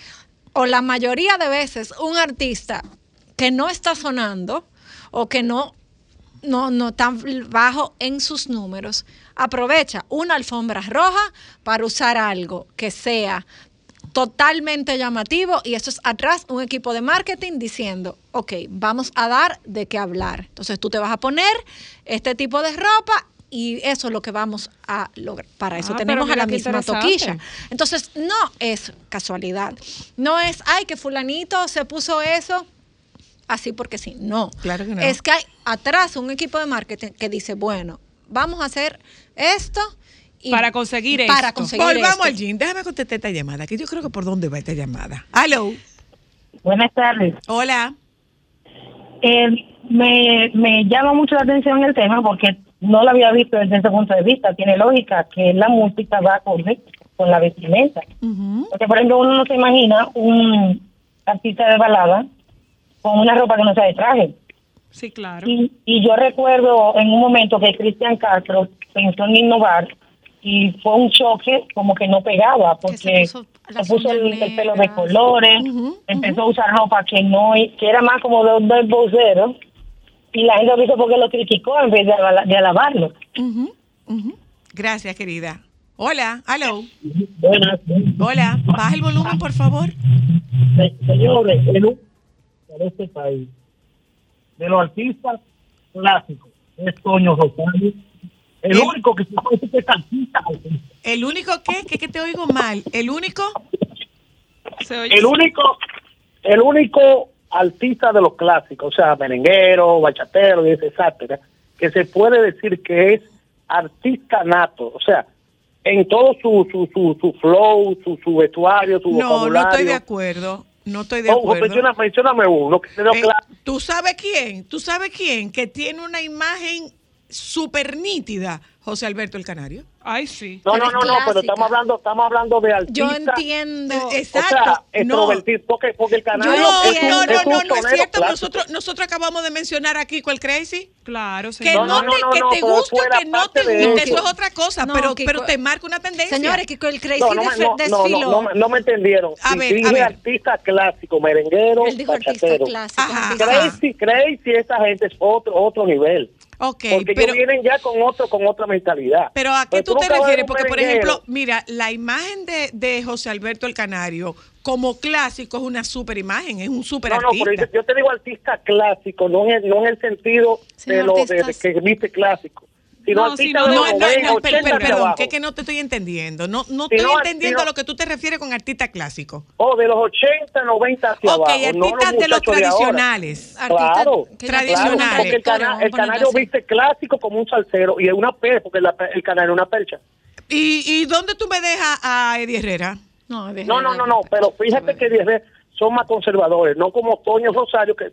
o la mayoría de veces, un artista que no está sonando o que no, no, no tan bajo en sus números, aprovecha una alfombra roja para usar algo que sea totalmente llamativo y eso es atrás un equipo de marketing diciendo, ok, vamos a dar de qué hablar. Entonces tú te vas a poner este tipo de ropa y eso es lo que vamos a lograr. Para eso Ah, tenemos a la misma toquilla. Entonces no es casualidad. No es, ay, que fulanito se puso eso así porque sí. No. Claro que no. Es que hay atrás un equipo de marketing que dice, bueno, vamos a hacer esto. y- Para conseguir para esto. conseguir Volvamos esto. al Jim. Déjame contestar esta llamada, que yo creo que por dónde va esta llamada. Hello. Buenas tardes. Hola. Eh, me, me llama mucho la atención el tema porque no lo había visto desde ese punto de vista. Tiene lógica que la música va acorde con la vestimenta. Porque, por ejemplo, uno no se imagina un artista de balada con una ropa que no sea de traje. Sí, claro. Y, y yo recuerdo en un momento que Cristian Castro pensó en innovar y fue un choque como que no pegaba se porque puso se puso el, pelo de colores, empezó a usar ropa que no que era más como de, de vocero y la gente lo hizo porque lo criticó en vez de, de alabarlo. Gracias, querida. Hola. Hello. Buenas, Hola. Baja el volumen, por favor. Se- señores, el de este país, de los artistas clásicos, es Toño Rosario. El El- único que se puede decir que es artista, artista. El único que, que, que te oigo mal. El único. Se oye- El único, el único artista de los clásicos, o sea, merenguero, bachatero, etcétera, que se puede decir que es artista nato, o sea, en todo su, su, su, su flow, su, su vestuario, su No, no vocabulario. estoy de acuerdo. No estoy de Oh, acuerdo. menciona- uno que Eh. ¿Tú sabes quién? ¿Tú sabes quién? Que tiene una imagen súper nítida. José Alberto el Canario. Ay, sí. No, pero no, es no, no, pero estamos hablando, estamos hablando de artistas. Yo entiendo. Eh, O sea, Exacto. no, porque, porque el no, canario no, es un, no, es no, un no, no es cierto. clásico. Nosotros, nosotros acabamos de mencionar aquí cuál Crazy. Claro, sí. Que no, No, te, no, que no, te guste o que no te guste, eso. eso es otra cosa, No, pero, Kiko, pero te marca una tendencia. Señores, que el Crazy No, no, me- desf- no, no, desfiló. no, no, me- no me entendieron. A ver, dije a ver. artista clásico, merenguero, Él dijo artista bachatero. clásico. Artista- Crazy, crazy, esa gente es otro otro nivel. Ok, porque pero, ellos vienen ya con otro con otra mentalidad. pero ¿a qué Pero tú te refieres? Porque, por ejemplo, mira, la imagen de, de José Alberto el Canario como clásico es una super imagen, es un super No, no, artista. pero yo, yo te digo artista clásico, no en el, no en el sentido Señor, de lo de, que viste clásico, sino No, artista sino- de No, los no, 90, no, per- 80 per- hacia perdón, que, que no te estoy entendiendo. No, no Si estoy entendiendo si a lo que tú te refieres con artista clásico. O de los 80, 90 hacia ok, abajo. no los artistas de los tradicionales. Claro, tradicionales. Porque el, canario así. viste clásico como un salsero y es una percha, porque la- el canario es una percha. ¿Y, ¿Y dónde tú me dejas a Eddie Herrera? No, No, no, no, no, pero fíjate que diez son más conservadores, no como Toño Rosario que...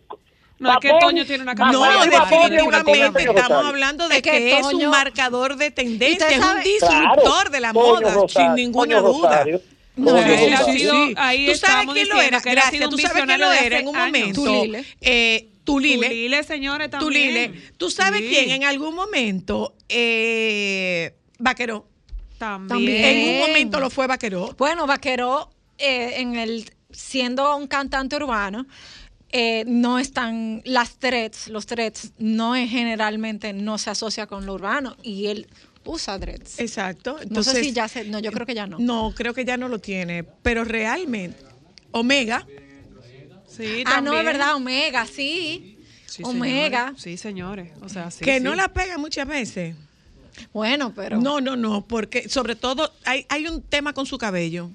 No, es que Toño tiene una Bad No, definitivamente estamos hablando de Es que que, es Toño- un marcador de ¿Y tendencia, es un disruptor Claro, de la moda, Rosario, sin ninguna duda. No, él ha sido- ahí ¿Tú sabes quién lo era? que Gracias. ¿Tú sabes quién lo era en un momento? Tulile. Eh, Tulile. Tulile, señores, también. Tulile. ¿Tú sabes Sí. quién en algún momento? Eh, Vaqueró. También. En un momento lo fue Vaqueró. Bueno, Vaquero, eh, en el, siendo un cantante urbano, eh, no están las dreads, los dreads no es generalmente no se asocia con lo urbano y él usa dreads. Exacto. no sé Entonces, si ya se, no, yo creo que ya no. No, creo que ya no lo tiene. Pero realmente, Omega, Sí, ah, no, es verdad, Omega, sí. Sí, Omega. señores. Sí, señores. O sea, sí. que sí. no la pega muchas veces. Bueno, pero No, no, no, porque sobre todo hay, hay un tema con su cabello.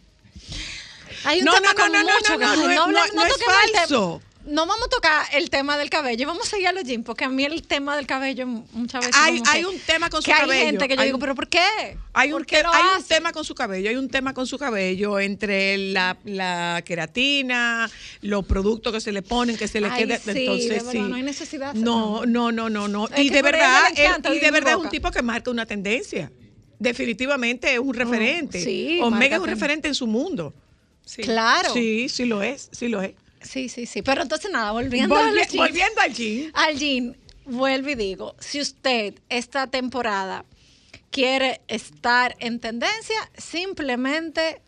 hay un no, tema no, no, con no, no, mucho no, que- no, no es- hable- no- no es falso. No vamos a tocar el tema del cabello, vamos a seguir a los jeans, porque a mí el tema del cabello muchas veces Hay, hay que- un tema con su que hay cabello. gente que yo Hay digo, pero ¿por qué? Hay un, ¿Por qué te- lo hay un tema con su cabello, hay un tema con su cabello entre la, la queratina, los productos que se le ponen, que se le Ay, quede. sí, entonces, de verdad, sí. no hay necesidad No, no, no, no, no. Es Y de verdad, le encanta él- y de verdad es un tipo que marca una tendencia. Definitivamente es un referente. sí, Omega es un referente en su mundo. Sí. Claro. Sí, sí lo es, sí lo es. Sí, sí, sí. Pero entonces nada, volviendo Volvi- jeans. volviendo al jean. Al jean, vuelvo y digo, si usted esta temporada quiere estar en tendencia, simplemente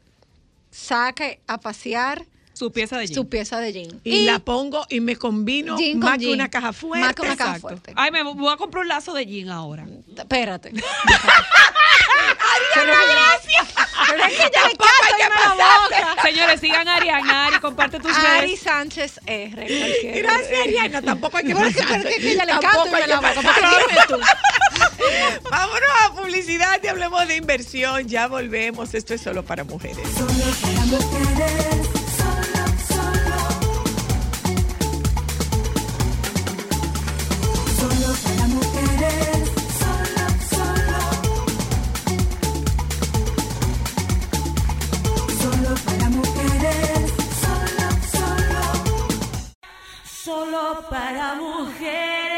saque a pasear Su pieza de jean. su pieza de jean. Y, la pongo y me combino jean con más que jean. una caja fuerte. Más que una caja Exacto. fuerte. Ay, me voy a comprar un lazo de jean ahora. Espérate. Pero, pero es que ya la boca. Señores, sigan a Ariana. Ari, comparte tus Ari redes. Sánchez R. cualquiera. Gracias, Ariana. Tampoco hay que Pero es que, pero es que ella le Tampoco hay irme la boca. Vámonos a publicidad y hablemos de inversión. Ya volvemos. Esto es solo para mujeres. Solo para mujeres, para mujeres.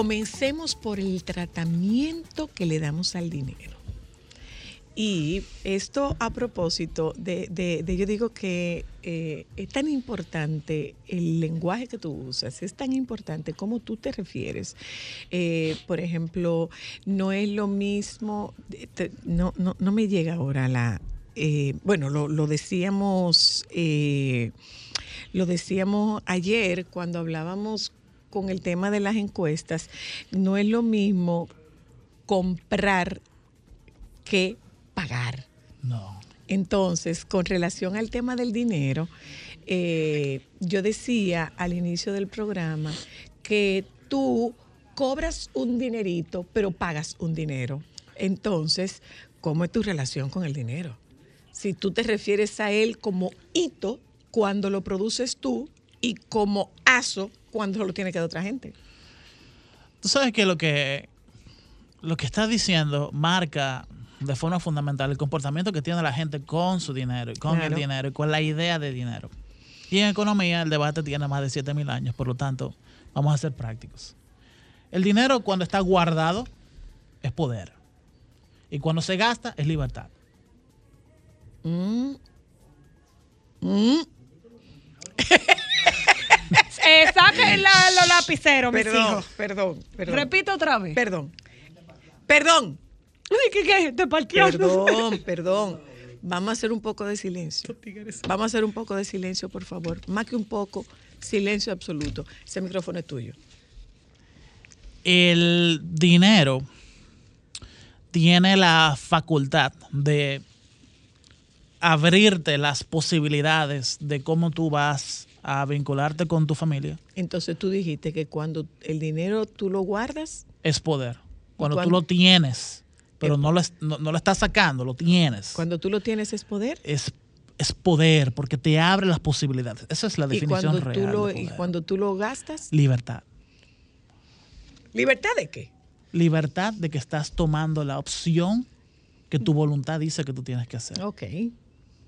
Comencemos por el tratamiento que le damos al dinero. Y esto a propósito de, de- de- yo digo que eh, es tan importante el lenguaje que tú usas, es tan importante cómo tú te refieres. Eh, por ejemplo, no es lo mismo, no, no, no me llega ahora la, eh, bueno, lo, lo decíamos, lo decíamos ayer cuando hablábamos con el tema de las encuestas, no es lo mismo comprar que pagar. No. Entonces, con relación al tema del dinero, eh, yo decía al inicio del programa que tú cobras un dinerito, pero pagas un dinero. Entonces, ¿cómo es tu relación con el dinero? Si tú te refieres a él como hito cuando lo produces tú y como aso cuando lo tiene que dar otra gente. Tú sabes que lo que lo que estás diciendo marca de forma fundamental el comportamiento que tiene la gente con su dinero, y con Claro. el dinero y con la idea de dinero. Y en economía el debate tiene más de 7000 años, por lo tanto, vamos a ser prácticos. El dinero cuando está guardado es poder. Y cuando se gasta es libertad. Mm. Mm. Eh, saque la- los lapiceros, mis Perdón, hijos. perdón, perdón. Repito otra vez. Perdón. Perdón. Ay, ¿qué, qué? Te. Perdón, perdón. Vamos a hacer un poco de silencio. Vamos a hacer un poco de silencio, por favor. Más que un poco, silencio absoluto. Ese micrófono es tuyo. el dinero tiene la facultad de abrirte las posibilidades de cómo tú vas a vincularte con tu familia. Entonces tú dijiste que cuando el dinero tú lo guardas, Es poder. Cuando tú cuándo? lo tienes, pero no lo, no, no lo estás sacando, lo tienes. cuando tú lo tienes es poder. es, es poder, porque te abre las posibilidades. Esa es la Y definición cuando, real. tú lo, de y cuando tú lo gastas, Libertad. ¿libertad de qué? libertad de que estás tomando la opción que tu voluntad dice que tú tienes que hacer. Ok.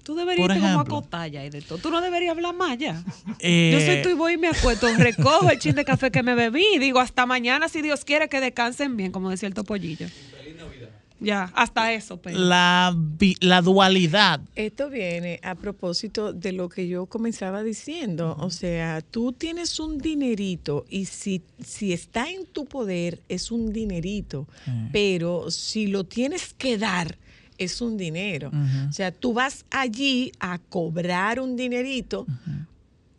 Tú deberías como a ejemplo. acostar ya y de todo. Tú no deberías hablar más ya. Eh, Yo soy tú y voy y me acuesto, recojo el chin de café que me bebí y digo hasta mañana si Dios quiere que descansen bien, como decía el topollillo. Ya, hasta eso, pero. la, la dualidad. Esto viene a propósito de lo que yo comenzaba diciendo. O sea, tú tienes un dinerito y si, si está en tu poder es un dinerito, pero si lo tienes que dar es un dinero. O sea, tú vas allí a cobrar un dinerito.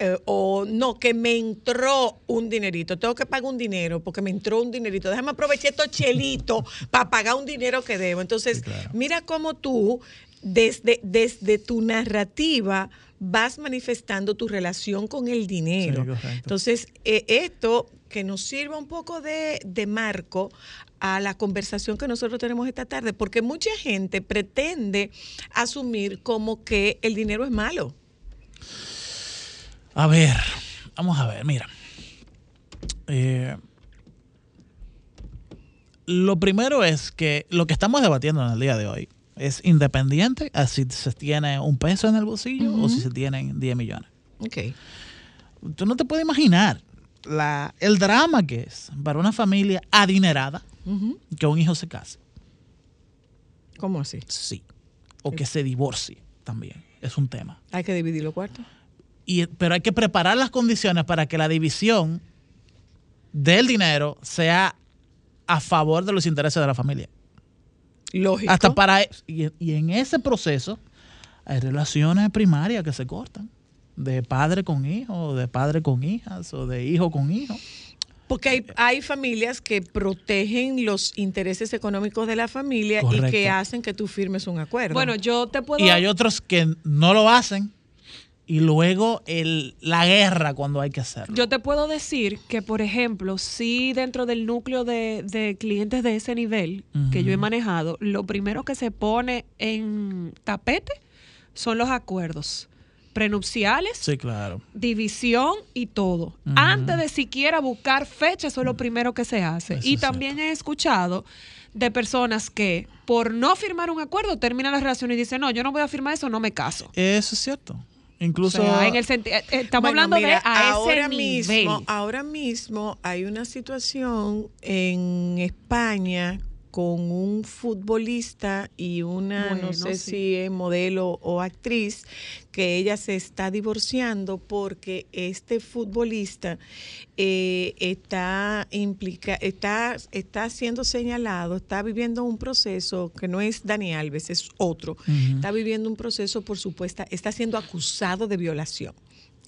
eh, o no, que me entró un dinerito, tengo que pagar un dinero porque me entró un dinerito, déjame aprovechar estos chelitos para pagar un dinero que debo. Entonces, mira cómo tú, desde, desde tu narrativa, vas manifestando tu relación con el dinero. Sí. Entonces, eh, esto que nos sirva un poco de, de marco a la conversación que nosotros tenemos esta tarde, porque mucha gente pretende asumir como que el dinero es malo. A ver, vamos a ver, mira. Eh, lo primero es que lo que estamos debatiendo en el día de hoy es independiente a si se tiene un peso en el bolsillo o si se tienen 10 millones. Ok. Tú no te puedes imaginar la, el drama que es para una familia adinerada que un hijo se case. ¿Cómo así? Sí. O que se divorcie también. Es un tema. Hay que dividir los cuartos. Y, pero hay que preparar las condiciones para que la división del dinero sea a favor de los intereses de la familia. Lógico. Hasta para e, y, y en ese proceso hay relaciones primarias que se cortan de padre con hijo, de padre con hijas o de hijo con hijo. Porque hay, hay familias que protegen los intereses económicos de la familia y que hacen que tú firmes un acuerdo. Bueno, yo te puedo. Y hay otros que no lo hacen y luego el, la guerra cuando hay que hacerlo. Yo te puedo decir que, por ejemplo, si dentro del núcleo de, de clientes de ese nivel que yo he manejado, lo primero que se pone en tapete son los acuerdos prenupciales, sí, claro. división y todo. Antes de siquiera buscar fecha, eso es lo primero que se hace. Eso y también he escuchado de personas que por no firmar un acuerdo terminan la relación y dicen, no, yo no voy a firmar eso, no me caso. Eso es cierto. O Incluso sea, en el eh, eh, estamos Bueno, hablando mira, de a ahora ese nivel. mismo, ahora mismo hay una situación en España con un futbolista y una, no sé sí. si es modelo o actriz, que ella se está divorciando porque este futbolista eh, está implica, está, está siendo señalado, está viviendo un proceso que no es Dani Alves, es otro, está viviendo un proceso por supuesta, está siendo acusado de violación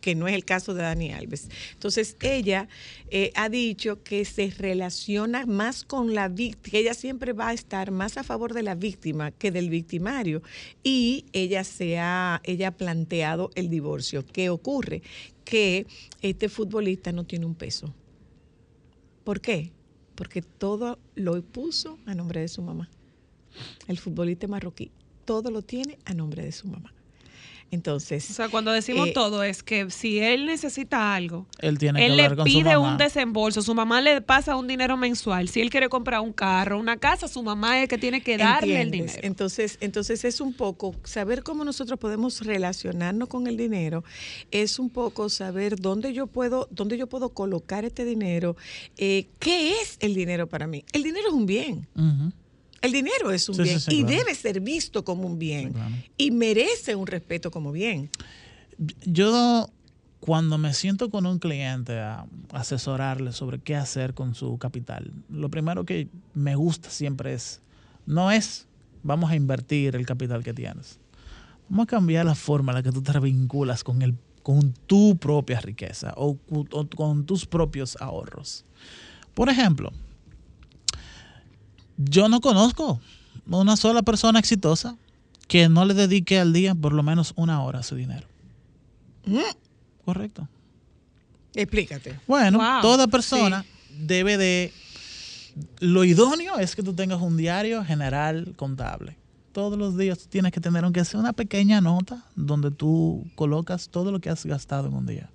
que no es el caso de Dani Alves. Entonces, ella eh, ha dicho que se relaciona más con la víctima, que ella siempre va a estar más a favor de la víctima que del victimario. Y ella se ha, ella ha planteado el divorcio. ¿Qué ocurre? Que este futbolista no tiene un peso. ¿Por qué? Porque todo lo puso a nombre de su mamá. El futbolista marroquí, todo lo tiene a nombre de su mamá. Entonces, O sea, cuando decimos Eh, todo es que si él necesita algo, él tiene él que le pide mamá. un desembolso, su mamá le pasa un dinero mensual. Si él quiere comprar un carro, una casa, su mamá es el que tiene que darle el dinero. Entonces, entonces es un poco saber cómo nosotros podemos relacionarnos con el dinero, es un poco saber dónde yo puedo, dónde yo puedo colocar este dinero, eh, qué es el dinero para mí. El dinero es un bien. Ujú. El dinero es un Sí, bien sí, y claro. debe ser visto como un bien claro. y merece un respeto como bien. Yo cuando me siento con un cliente a asesorarle sobre qué hacer con su capital, lo primero que me gusta siempre es, no es vamos a invertir el capital que tienes. Vamos a cambiar la forma en la que tú te vinculas con, el, con tu propia riqueza o, o con tus propios ahorros. Por ejemplo, yo no conozco una sola persona exitosa que no le dedique al día por lo menos una hora a su dinero. Correcto. Explícate. Bueno, Wow, toda persona debe de... Lo idóneo es que tú tengas un diario general contable. Todos los días tú tienes que tener, aunque sea una pequeña nota, donde tú colocas todo lo que has gastado en un día.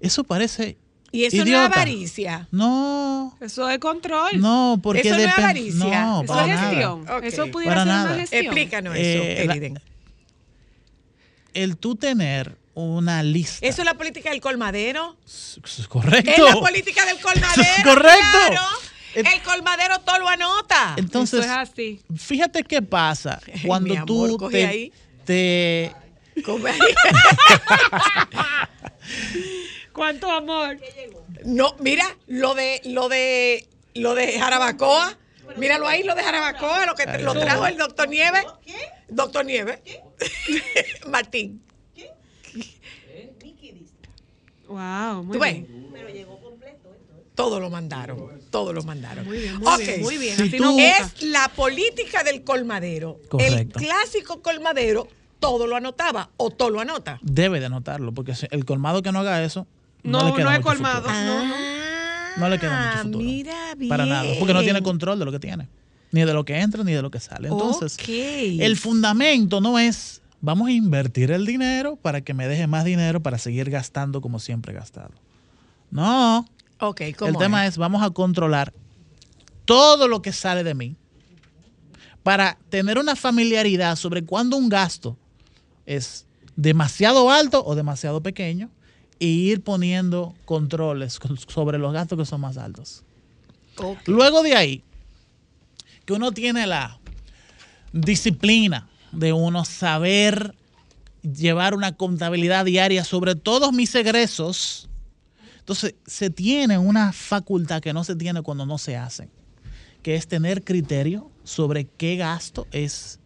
Eso parece Y eso no Idiota. es avaricia. No, Eso es control. no, porque Eso no es avaricia. No, Eso para es nada. gestión. Ok. Eso pudiera Para ser nada. una gestión. Explícanos Eh, eso, la-. El tú tener una lista. Eso es la política del colmadero. Es correcto. Es la política del colmadero. Correcto. Claro. El colmadero todo lo anota. Entonces, Eso es así. fíjate qué pasa cuando mi amor, tú coge te, ahí. te- Come ahí. ¿Cuánto amor? No, mira, lo de lo de lo de Jarabacoa. Míralo ahí, lo de Jarabacoa, lo que lo trajo el doctor Nieves. Doctor Nieves. Martín. Wow, muy ¿Tú ves? bien. Todo lo mandaron. Todo lo mandaron. Muy bien, muy bien, muy bien. Si tú-. Es la política del colmadero. Correcto. El clásico colmadero todo lo anotaba o todo lo anota. debe de anotarlo, porque el colmado que no haga eso, no, No, le queda no es mucho colmado. futuro. No, no. No le queda mucho futuro. Ah, Mira bien. Para nada, porque no tiene control de lo que tiene, ni de lo que entra ni de lo que sale. Entonces, el fundamento no es vamos a invertir el dinero para que me deje más dinero para seguir gastando como siempre he gastado. No, Ok, ¿cómo el tema es vamos a controlar todo lo que sale de mí para tener una familiaridad sobre cuándo un gasto es demasiado alto o demasiado pequeño y ir poniendo controles con- sobre los gastos que son más altos. Luego de ahí, que uno tiene la disciplina de uno saber llevar una contabilidad diaria sobre todos mis egresos, entonces se tiene una facultad que no se tiene cuando no se hace, que es tener criterio sobre qué gasto es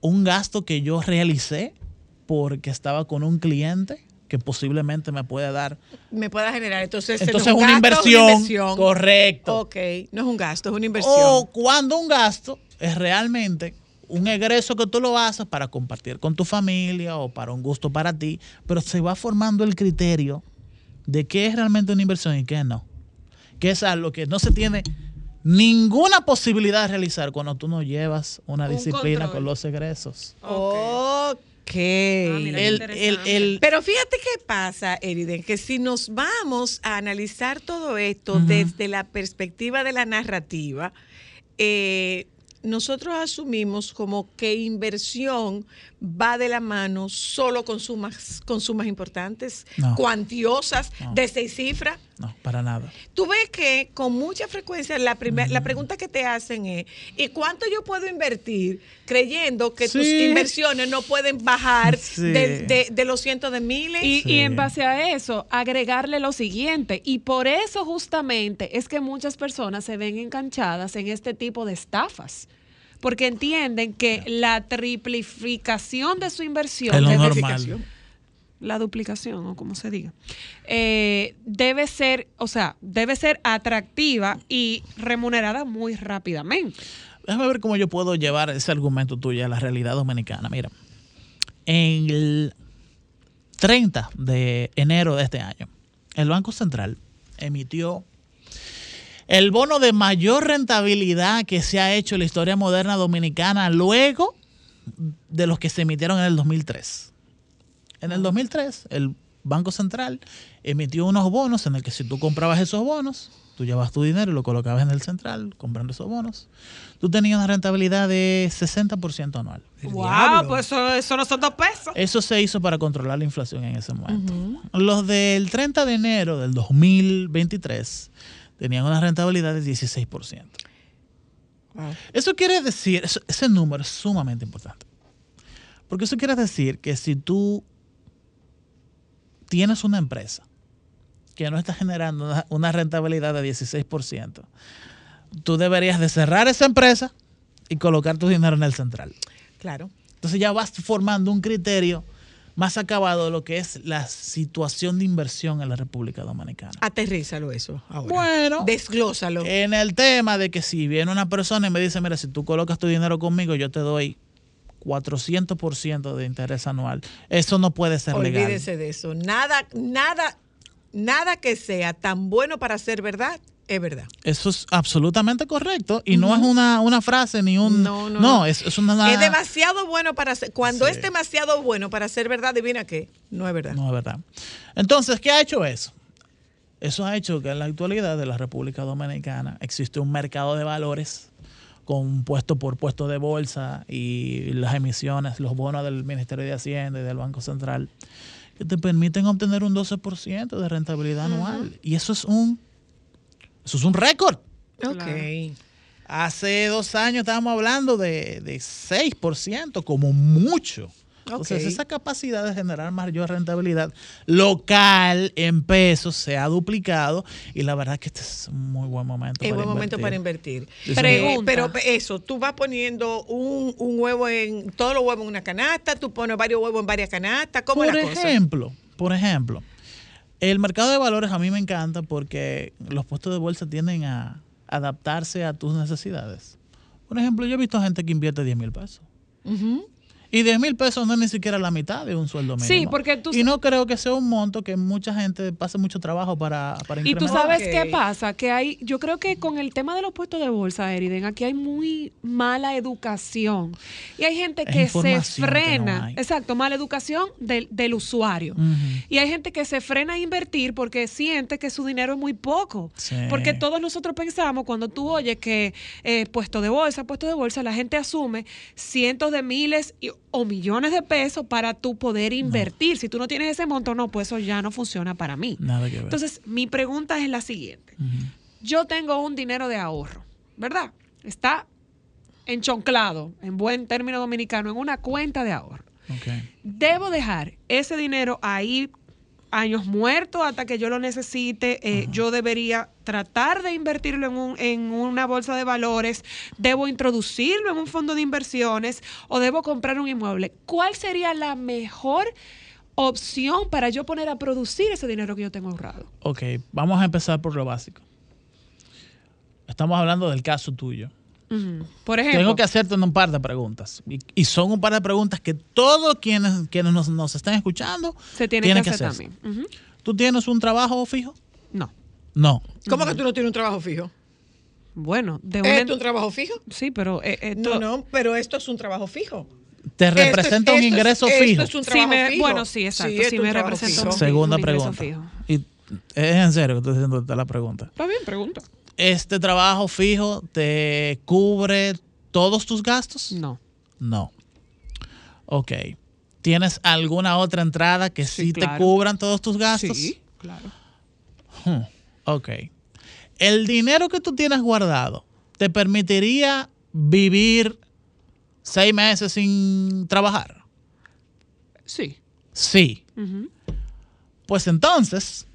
un gasto que yo realicé porque estaba con un cliente que posiblemente me puede dar Me pueda generar. Entonces, entonces no es una, un gasto, inversión, una inversión. correcto. Ok, no es un gasto, es una inversión. O cuando un gasto es realmente un egreso que tú lo haces para compartir con tu familia o para un gusto para ti, pero se va formando el criterio de qué es realmente una inversión y qué no. Que es algo que no se tiene ninguna posibilidad de realizar cuando tú no llevas una Un disciplina control. con los egresos. Ok. Ah, mira, qué El, el- Pero fíjate qué pasa, Eriden, que si nos vamos a analizar todo esto desde la perspectiva de la narrativa, eh, nosotros asumimos como que inversión va de la mano solo con sumas, con sumas importantes, No. cuantiosas, No. de seis cifras. no, para nada. Tú ves que con mucha frecuencia la, primer- la pregunta que te hacen es, ¿y cuánto yo puedo invertir creyendo que tus inversiones no pueden bajar Sí. de, de- de los cientos de miles? Y, Sí. y en base a eso, agregarle lo siguiente. Y por eso justamente es que muchas personas se ven enganchadas en este tipo de estafas. Porque entienden que la triplificación de su inversión, Es lo normal. la duplicación o como se diga, eh, debe ser, o sea, debe ser atractiva y remunerada muy rápidamente. Déjame ver cómo yo puedo llevar ese argumento tuyo a la realidad dominicana. Mira, en el 30 de enero de este año, el Banco Central emitió el bono de mayor rentabilidad que se ha hecho en la historia moderna dominicana luego de los que se emitieron en el 2003. En el 2003, el Banco Central emitió unos bonos en el que si tú comprabas esos bonos, tú llevas tu dinero y lo colocabas en el central comprando esos bonos, tú tenías una rentabilidad de 60% anual. ¡Wow! Pues eso, eso no son dos pesos. Eso se hizo para controlar la inflación en ese momento. Los del 30 de enero del 2023 tenían una rentabilidad de 16%. Eso quiere decir, eso- ese número es sumamente importante. Porque eso quiere decir que si tú tienes una empresa que no está generando una, una rentabilidad de 16%, tú deberías de cerrar esa empresa y colocar tu dinero en el central. Claro. Entonces ya vas formando un criterio más acabado de lo que es la situación de inversión en la República Dominicana. Aterrízalo eso ahora. Bueno. Desglósalo. En el tema de que si viene una persona y me dice, mira, si tú colocas tu dinero conmigo, yo te doy 400% de interés anual. Eso no puede ser legal. Olvídese de eso. Nada, nada, nada que sea tan bueno para ser verdad es verdad. Eso es absolutamente correcto y no es una, una frase ni un... No, no, no. es, es una... Es demasiado bueno para ser. Cuando Sí. es demasiado bueno para ser verdad, adivina qué. No es verdad. No es verdad. Entonces, ¿qué ha hecho eso? Eso ha hecho que en la actualidad de la República Dominicana existe un mercado de valores con puesto por puesto de bolsa y las emisiones, los bonos del Ministerio de Hacienda y del Banco Central, que te permiten obtener un 12% de rentabilidad anual. Y eso es un, eso es un récord. Ok. Hace dos años estábamos hablando de, de 6%, como mucho. Entonces, esa capacidad de generar mayor rentabilidad local en pesos se ha duplicado y la verdad que este es un muy buen momento. Es para buen momento para invertir. Pero, señor. pero eso, tú vas poniendo un, un huevo en, todos los huevos en una canasta, tú pones varios huevos en varias canastas, ¿cómo Por es la cosa? ejemplo, por ejemplo, el mercado de valores a mí me encanta porque los puestos de bolsa tienden a adaptarse a tus necesidades. Por ejemplo, yo he visto gente que invierte 10 mil pesos. Y 10 mil pesos no es ni siquiera la mitad de un sueldo mínimo. Sí, porque tú- Y no creo que sea un monto que mucha gente pase mucho trabajo para, para Y tú sabes qué pasa, que hay, yo creo que con el tema de los puestos de bolsa, Eriden, aquí hay muy mala educación. Y hay gente que se información que no frena, exacto, mala educación del, del usuario. Y hay gente que se frena a invertir porque siente que su dinero es muy poco. Sí. Porque todos nosotros pensamos, cuando tú oyes que eh, puesto de bolsa, puesto de bolsa, la gente asume cientos de miles y- o millones de pesos para tú poder invertir. Si tú no tienes ese monto, no, pues eso ya no funciona para mí. Nada que ver. Entonces, mi pregunta es la siguiente. Yo tengo un dinero de ahorro, ¿verdad? Está enchonclado, en buen término dominicano, en una cuenta de ahorro. Debo dejar ese dinero ahí años muertos hasta que yo lo necesite. Eh, Yo debería tratar de invertirlo en, un- en una bolsa de valores. Debo introducirlo en un fondo de inversiones o debo comprar un inmueble. ¿Cuál sería la mejor opción para yo poner a producir ese dinero que yo tengo ahorrado? Ok, vamos a empezar por lo básico. Estamos hablando del caso tuyo. Ujú. Por ejemplo, Tengo que hacerte un par de preguntas. Y, y son un par de preguntas que todos quienes, quienes nos, nos están escuchando se tiene tienen que hacer también. Ujú. ¿Tú tienes un trabajo fijo? No. No. ¿Cómo que tú no tienes un trabajo fijo? Bueno, de una... ¿Es un trabajo fijo? Sí, pero eh, No, esto- no, pero esto es un trabajo fijo. ¿Te Esto es- representa un esto es- ingreso esto fijo? es un Sí, trabajo me- fijo. bueno, sí, exacto, esto sí es un me representa fijo. un- Segunda un ingreso pregunta. fijo. Y es en serio que estoy haciendo la pregunta. Está bien, pregunta. ¿Este trabajo fijo te cubre todos tus gastos? No. No. Ok. ¿Tienes alguna otra entrada que sí, Sí, te cubran todos tus gastos? Sí, claro. Hmm, Ok. ¿El dinero que tú tienes guardado te permitiría vivir seis meses sin trabajar? Sí. Sí. Pues entonces,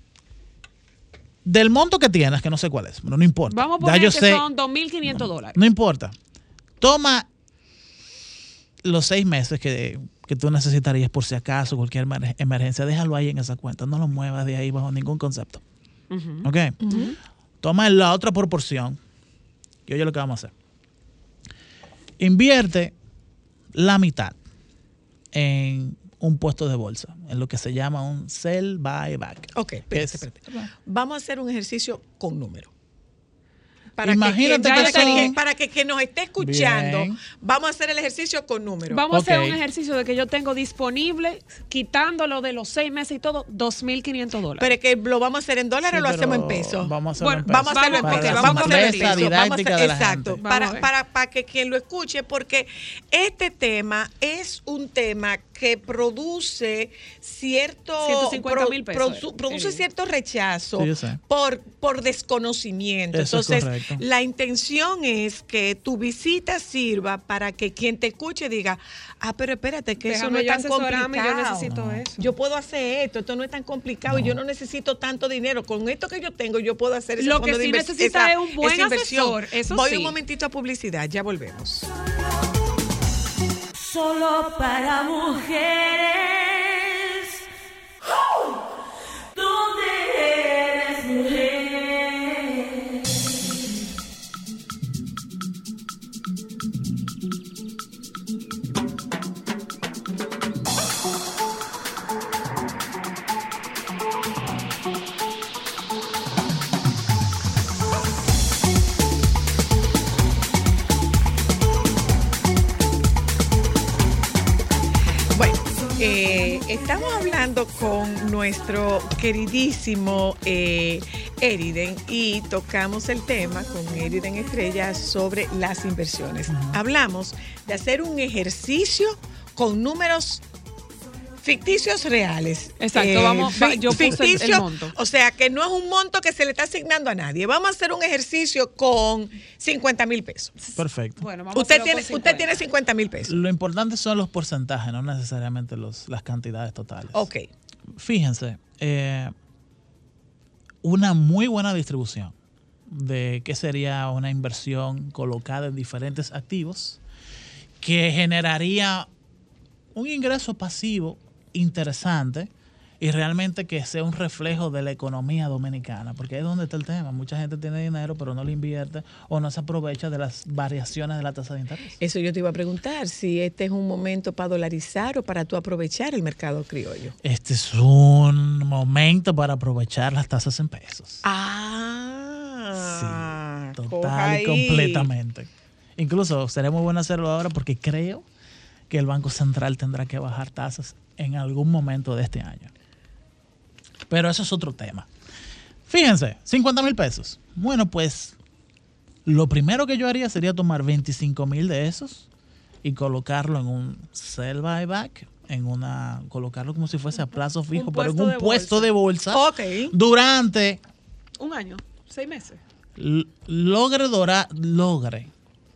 del monto que tienes, que no sé cuál es, pero no importa. Vamos a Ya poner yo que sé, son 2.500 dólares. no importa. Toma los seis meses que, que tú necesitarías por si acaso, cualquier emer- emergencia, déjalo ahí en esa cuenta. No lo muevas de ahí bajo ningún concepto. Ujú. ¿Ok? Toma la otra proporción. Y oye lo que vamos a hacer. Invierte la mitad en un puesto de bolsa, en lo que se llama un sell buyback. Ok, espérate, Es- espérate. Vamos a hacer un ejercicio con números. Para Imagínate que, que para, que, son- para que nos esté escuchando, Bien. vamos a hacer el ejercicio con números. Vamos a hacer un ejercicio de que yo tengo disponible, quitándolo de los seis meses y todo, 2.500 dólares. Pero que lo vamos a hacer en dólares Sí, o lo hacemos en pesos. Vamos a hacerlo Bueno, en pesos. Vamos a hacerlo en Para pesos. la Vamos a hacerlo en pesos. Vamos a didáctica hacer- de la exacto. Para, para, para que quien lo escuche, porque este tema es un tema que produce cierto 150,000 pesos, produ- eh, produce eh. cierto rechazo Sí, por, por desconocimiento. Eso es Entonces, la intención es que tu visita sirva para que quien te escuche diga, ah, pero espérate, que eso no Déjame es tan asesorarme, yo complicado. necesito eso. Yo puedo hacer esto, esto no es tan complicado y yo no necesito tanto dinero. Con esto que yo tengo, yo puedo hacer ese Lo que fondo de sí necesita esa- es un buen asesor, eso Voy sí. un momentito a publicidad, ya volvemos. Solo para mujeres. Eh, estamos hablando con nuestro queridísimo eh, Eriden y tocamos el tema con Eriden Estrella sobre las inversiones. Hablamos de hacer un ejercicio con números ficticios reales. Eh, Exacto, vamos, fi- va- yo puse el- el ficticio, monto. O sea, que no es un monto que se le está asignando a nadie. Vamos a hacer un ejercicio con 50 mil pesos. Perfecto. Bueno, vamos a Usted hacerlo tiene, usted 50. tiene 50 mil pesos. Lo importante son los porcentajes, no necesariamente los, las cantidades totales. Ok. Fíjense, eh, una muy buena distribución de qué sería una inversión colocada en diferentes activos que generaría un ingreso pasivo interesante y realmente que sea un reflejo de la economía dominicana, porque ahí es donde está el tema. Mucha gente tiene dinero, pero no lo invierte o no se aprovecha de las variaciones de la tasa de interés. Eso yo te iba a preguntar, si este es un momento para dolarizar o para tú aprovechar el mercado criollo. Este es un momento para aprovechar las tasas en pesos. Ah, coja Total y completamente. Incluso sería muy bueno hacerlo ahora porque creo que el Banco Central tendrá que bajar tasas en algún momento de este año. Pero eso es otro tema. Fíjense, 50 mil pesos. Bueno, pues lo primero que yo haría sería tomar 25 mil de esos y colocarlo en un sell buyback, en una, colocarlo como si fuese a plazo fijo, pero en un de puesto de bolsa Ok. durante Un año, seis meses. logre dorar, logre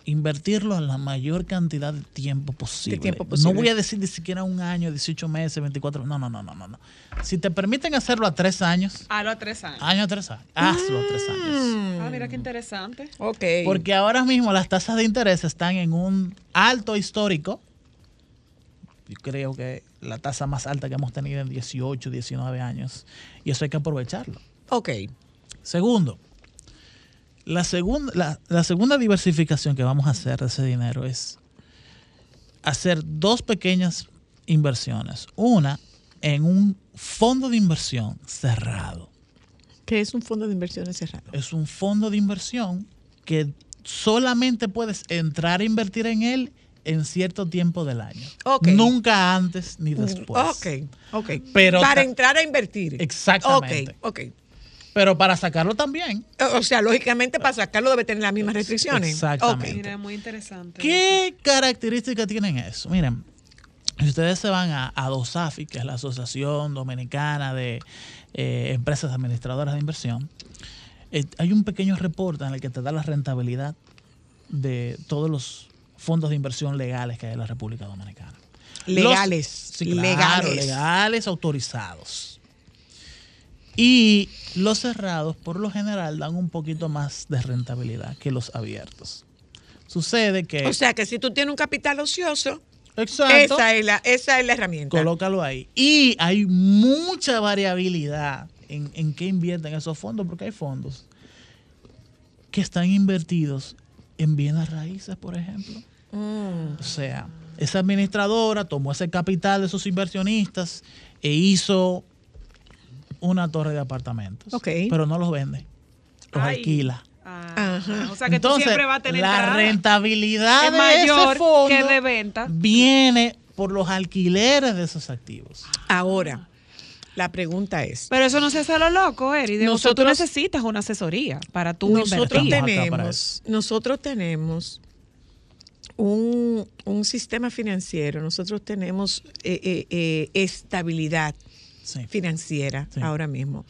invertirlo en la mayor cantidad de tiempo posible. tiempo posible. No voy a decir ni siquiera un año, 18 meses, 24, no, no, no, no, no. no. Si te permiten hacerlo a tres años, A los tres años. año a tres años, hazlo a tres años. Ah, mira qué interesante. Ok. Porque ahora mismo las tasas de interés están en un alto histórico. Yo creo que la tasa más alta que hemos tenido en 18, 19 años. Y eso hay que aprovecharlo. ok. Segundo, la segunda, la, la segunda diversificación que vamos a hacer de ese dinero es hacer dos pequeñas inversiones. Una en un fondo de inversión cerrado. ¿Qué es un fondo de inversiones cerrado? Es un fondo de inversión que solamente puedes entrar a invertir en él en cierto tiempo del año. Nunca antes ni después. Ok, ok. Pero para entrar a invertir. Exactamente. Ok, ok. Pero para sacarlo también. O sea, lógicamente para sacarlo debe tener las mismas restricciones. Exactamente. Mira, muy interesante. ¿Qué características tienen eso? Miren, si ustedes se van a, a DOSAFI, que es la Asociación Dominicana de eh, Empresas Administradoras de Inversión, eh, hay un pequeño reporte en el que te da la rentabilidad de todos los fondos de inversión legales que hay en la República Dominicana. Legales, Los- sí, claro, legales. legales autorizados. Y los cerrados, por lo general, dan un poquito más de rentabilidad que los abiertos. Sucede que... O sea, que si tú tienes un capital ocioso, Exacto. esa es, la, esa es la herramienta. Colócalo ahí. Y hay mucha variabilidad en, en qué invierten esos fondos, porque hay fondos que están invertidos en bienes raíces, por ejemplo. Mm. O sea, esa administradora tomó ese capital de esos inversionistas e hizo una torre de apartamentos. Ok. Pero no los vende, los Ay. alquila. Ah, Ajá. O sea que Entonces, tú siempre vas a tener la entrada. rentabilidad Es de mayor ese fondo que de venta. viene por los alquileres de esos activos. Ahora, la pregunta es, Pero eso no se hace a lo loco, Eri. De nosotros, tú necesitas una asesoría para tú nosotros invertir. Tenemos, nosotros tenemos un, un sistema financiero, nosotros tenemos eh, eh, eh, estabilidad Sí. financiera Sí. ahora mismo.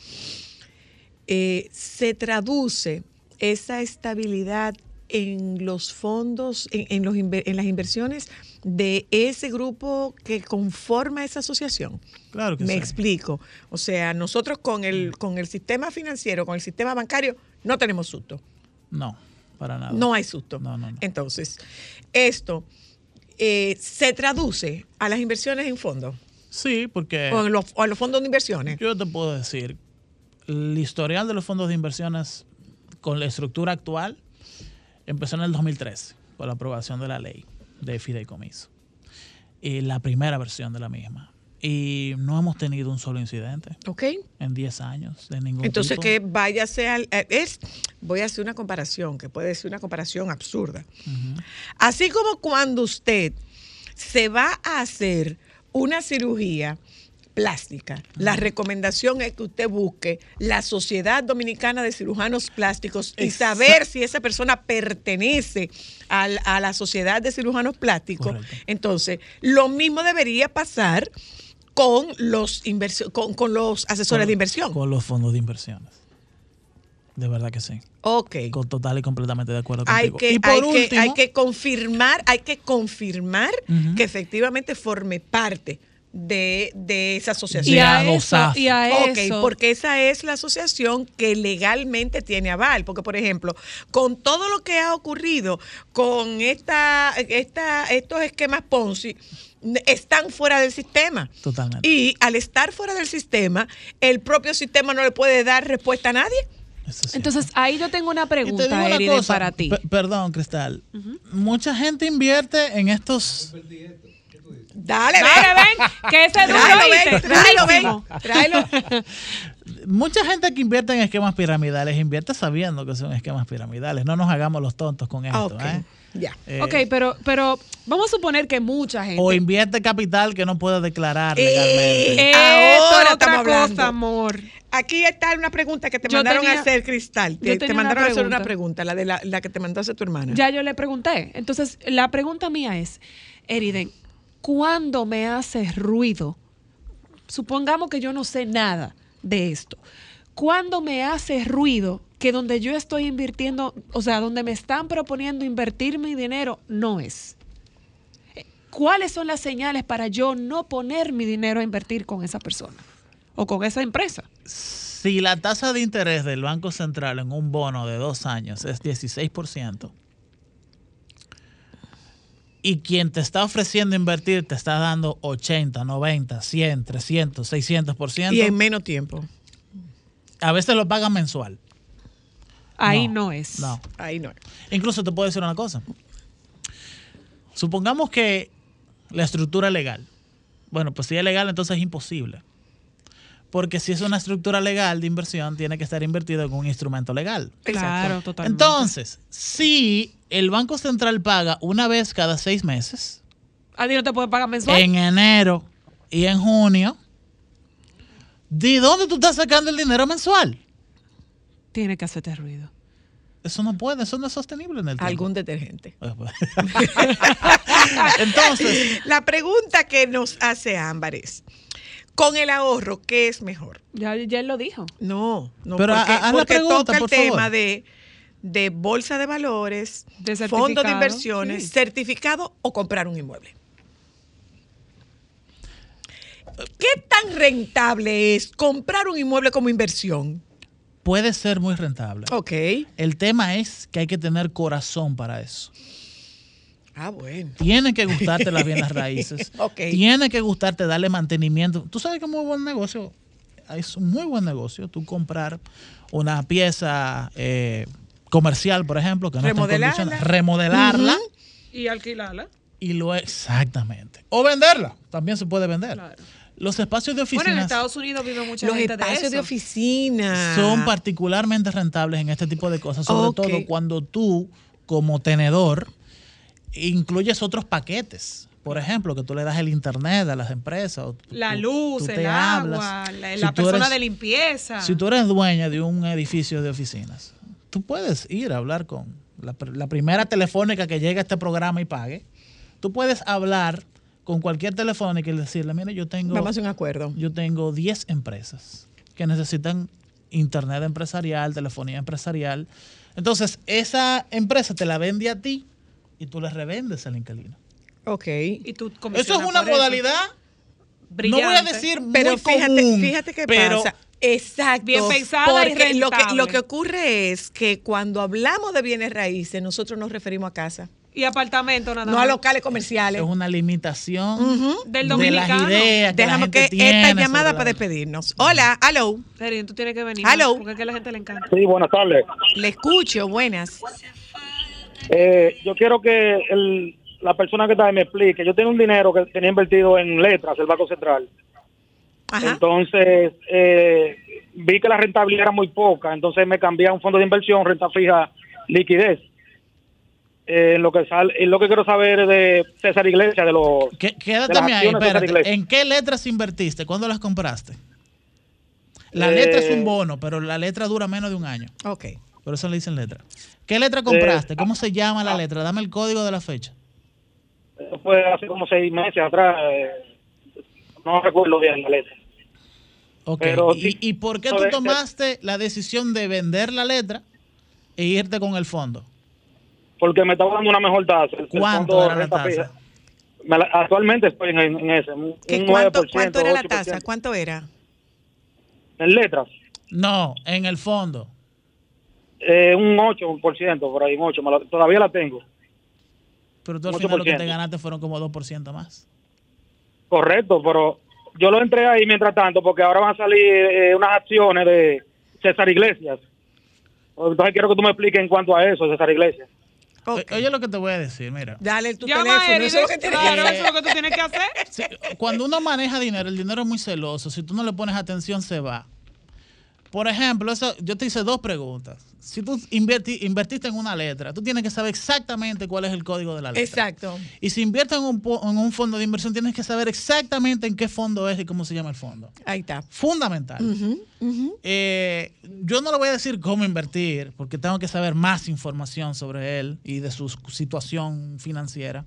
Eh, se traduce esa estabilidad en los fondos, en, en los en las inversiones de ese grupo que conforma esa asociación. Claro que Me explico. O sea, nosotros con el, con el sistema financiero, con el sistema bancario, no tenemos susto. No, para nada. No hay susto. No, no, no. Entonces, esto eh, se traduce a las inversiones en fondos Sí, porque o, en los, o a los fondos de inversiones. yo te puedo decir, el historial de los fondos de inversiones con la estructura actual empezó en el 2013, con la aprobación de la ley de fideicomiso. Y la primera versión de la misma. Y no hemos tenido un solo incidente ¿Ok? en 10 años de ningún Entonces, tipo. que váyase al. eh, Es, voy a hacer una comparación, que puede ser una comparación absurda. Así como cuando usted se va a hacer una cirugía plástica, la recomendación es que usted busque la Sociedad Dominicana de Cirujanos Plásticos y saber si esa persona pertenece al- a, la Sociedad de Cirujanos Plásticos. Correcto. Entonces, lo mismo debería pasar con los, con, con los asesores Con- de inversión. Con los fondos de inversiones. De verdad que sí. Ok. Con total y completamente de acuerdo Hay contigo. que, y por hay, que, último, hay que confirmar, hay que confirmar que efectivamente forme parte de, de esa asociación. Y a eso, y a Ok, eso. porque esa es la asociación que legalmente tiene aval. Porque, por ejemplo, con todo lo que ha ocurrido con esta, esta, estos esquemas Ponzi, están fuera del sistema. Totalmente. Y al estar fuera del sistema, el propio sistema no le puede dar respuesta a nadie. Sí. Entonces, ahí yo tengo una te pregunta, una cosa, para ti. pe- perdón, Cristal. Mucha gente invierte en estos. Dale, Dale, ven. que ese duro, Tráelo, tráelo, ven, Durísimo. tráelo. Mucha gente que invierte en esquemas piramidales invierte sabiendo que son esquemas piramidales. No nos hagamos los tontos con esto. Ah, ok, ¿eh? ya. Eh, Ok, pero, pero vamos a suponer que mucha gente. O invierte capital que no puede declarar Eh, legalmente. Esto Ahora es otra estamos hablando. cosa, amor. Aquí está una pregunta que te Yo mandaron tenía- a hacer, Cristal. Te, mandaron a hacer una pregunta. la de la, la que te mandó a hacer tu hermana. Ya yo le pregunté. Entonces, la pregunta mía es, Eriden, ¿cuándo me hace ruido? Supongamos que yo no sé nada de esto. ¿Cuándo me hace ruido que donde yo estoy invirtiendo, o sea, donde me están proponiendo invertir mi dinero, no es? Eh, ¿Cuáles son las señales para yo no poner mi dinero a invertir con esa persona o con esa empresa? Si la tasa de interés del Banco Central en un bono de dos años es 16%, y quien te está ofreciendo invertir te está dando 80, 90, 100, 300, 600%, y en menos tiempo. a veces lo pagan mensual. Ahí No, no, es. No. Ahí no. Incluso te puedo decir una cosa. Supongamos que la estructura es legal. Bueno, pues si es legal, entonces es imposible. Porque si es una estructura legal de inversión, tiene que estar invertido en un instrumento legal. Claro, totalmente. Entonces, si el Banco Central paga una vez cada seis meses, ¿A ti no te puede pagar mensual? en enero y en junio, ¿de dónde tú estás sacando el dinero mensual? Tiene que hacerte ruido. Eso no puede, eso no es sostenible en el tiempo. Algún detergente. Entonces, La pregunta que nos hace Ámbar es, con el ahorro, ¿qué es mejor? Ya, ya él lo dijo. No, no, Pero porque, ha- haz la porque pregunta, toca el por tema favor. de, de bolsa de valores, De fondo de inversiones, sí. certificado o comprar un inmueble. ¿Qué tan rentable es comprar un inmueble como inversión? puede ser muy rentable. Ok. El tema es que hay que tener corazón para eso. Ah, bueno. Tiene que gustarte las bienes raíces. Ok. Tiene que gustarte darle mantenimiento. Tú sabes que es muy buen negocio. Es un muy buen negocio. Tú comprar una pieza eh, comercial, por ejemplo, que no está en Remodelarla. remodelarla. Y alquilarla. y lo exactamente. O venderla. También se puede vender. Los espacios de Bueno, en oficinas Estados Unidos vive mucha Los gente de espacios de, eso. oficina. son particularmente rentables en este tipo de cosas, sobre todo cuando tú, como tenedor, incluyes otros paquetes. Por ejemplo, que tú le das el internet a las empresas. o tú- La luz, tú el agua, hablas. la, persona eres- de limpieza. Si tú eres dueña de un edificio de oficinas, tú puedes ir a hablar con la, pr- la primera telefónica que llegue a este programa y pague. Tú puedes hablar con cualquier telefónica y decirle, mire, yo tengo, Vamos a hacer un acuerdo. yo tengo 10 empresas que necesitan internet empresarial, telefonía empresarial. Entonces, esa empresa te la vende a ti y tú le revendes al inquilino. Ok. y tú Eso es una modalidad, no Brillante. voy a decir Pero muy fíjate, común, fíjate qué pero pasa. Exacto. Bien pensada y porque lo que, lo que ocurre es que cuando hablamos de bienes raíces, nosotros nos referimos a casa, Y apartamento nada no más. a locales comerciales. es una limitación Del de las dominicano. ideas que la Dejamos gente que tiene esta llamada para despedirnos. Hola, hello. Serio, tú tienes que venir. Hello. Porque es que a la gente le encanta. Sí, buenas tardes. Le escucho, buenas. Eh, yo quiero que el- la persona que está ahí me explique. Yo tengo un dinero que tenía invertido en letras, el Banco Central. Ajá. Entonces, eh, vi que la rentabilidad era muy poca, entonces me cambié a un fondo de inversión, renta fija, liquidez. Eh, lo que sale, eh, lo que quiero saber es de César Iglesias, de los Qué- Quédate ahí, de espérate. ¿En qué letras invertiste? ¿Cuándo las compraste? La Eh, letra es un bono, pero la letra dura menos de un año. Ok. Por eso le dicen letra. ¿Qué letra compraste? ¿Cómo se llama la letra? Dame el código de la fecha. Eso fue hace como seis meses atrás. eh, no recuerdo bien la letra. Ok. Pero ¿Y, sí, y por qué tú tomaste la decisión de vender la letra e irte con el fondo? Porque me estaba dando una mejor tasa. El- ¿Cuánto era la tasa? actualmente estoy en, en ese. Un, ¿Qué, un cuánto, 9%, ¿Cuánto era la 8%. tasa? ¿Cuánto era? En letras. No, en el fondo. Eh, un 8%, por ahí, un 8. me la- todavía la tengo. Pero tú al final lo que te 8%. ganaste fueron como 2% más. Correcto, pero yo lo entré ahí mientras tanto porque ahora van a salir eh, unas acciones de César Iglesias. Entonces quiero que tú me expliques en cuanto a eso, César Iglesias. O- Oye lo que te voy a decir, mira. Dale tu Llama teléfono. a Eriden, eso es lo que tienes claro, eso es lo que tú tienes que hacer. Sí, cuando uno maneja dinero, el dinero es muy celoso. Si tú no le pones atención, se va. Por ejemplo, eso, yo te hice dos preguntas. Si tú inverti- invertiste en una letra, tú tienes que saber exactamente cuál es el código de la letra. Exacto. Y si inviertes en un, en un fondo de inversión, tienes que saber exactamente en qué fondo es y cómo se llama el fondo. Ahí está. Fundamental. Eh, yo no le voy a decir cómo invertir, porque tengo que saber más información sobre él y de su situación financiera.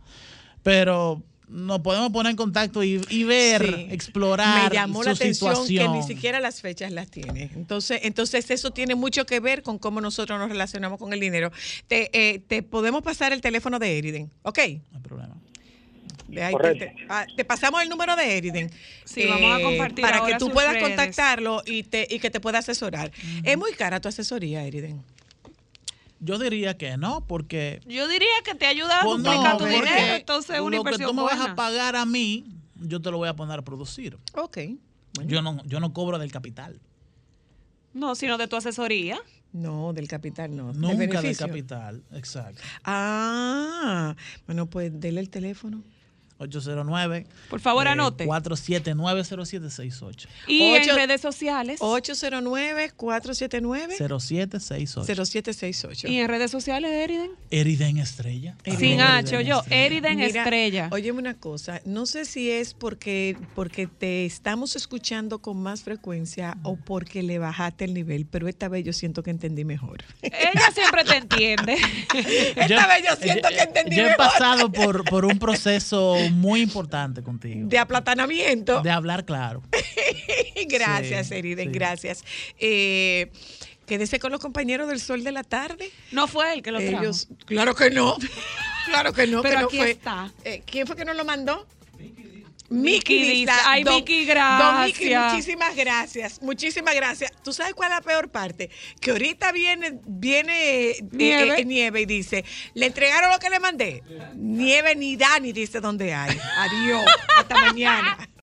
Pero nos podemos poner en contacto y, y ver, Sí. explorar Me llamó su la atención situación. que ni siquiera las fechas las tiene. Entonces, entonces eso tiene mucho que ver con cómo nosotros nos relacionamos con el dinero. Te, eh, te podemos pasar el teléfono de Eriden, ¿ok? No hay problema. De ahí Correcto. te, te- ah, te pasamos el número de Eriden. Sí, vamos a compartir Para ahora que tú puedas redes. contactarlo y, te, y que te pueda asesorar. Es muy cara tu asesoría, Eriden. Yo diría que no, porque Yo diría que te ayuda a no, duplicar tu dinero, entonces es una lo que tú me vas a pagar a mí, yo te lo voy a poner a producir. Ok. Yo no, yo no cobro del capital, No, sino de tu asesoría. No, del capital no. nunca del beneficio. capital. Exacto. Ah, bueno, pues dele el teléfono. 809 Por favor, eh, anote. 4790768. Y Ocho- en redes sociales. 809-479-0768. 0768. Y en redes sociales, Eriden. Eriden Estrella. Sin H, Eriden yo. Estrella. Eriden Mira, Estrella. Óyeme una cosa, no sé si es porque, porque te estamos escuchando con más frecuencia o porque le bajaste el nivel, pero esta vez yo siento que entendí mejor. Ella siempre te entiende. Esta vez yo siento que entendí Yo he mejor. pasado por, por un proceso muy importante contigo. De aplatanamiento. De hablar claro. gracias, Sí, Eriden, sí. gracias. Eh, quédese con los compañeros del sol de la tarde. No fue él que lo trajo. Ellos, claro que no. Claro que no, Pero que no aquí fue. está. Eh, ¿Quién fue que nos lo mandó? Miki dice, ay, don- Miki, Don Miki, gracias. muchísimas gracias, muchísimas gracias. ¿Tú sabes cuál es la peor parte? Que ahorita viene, viene eh, Nieve. eh, Nieve y dice, ¿le entregaron lo que le mandé? Nieve ni da ni dice dónde hay. Adiós, hasta mañana.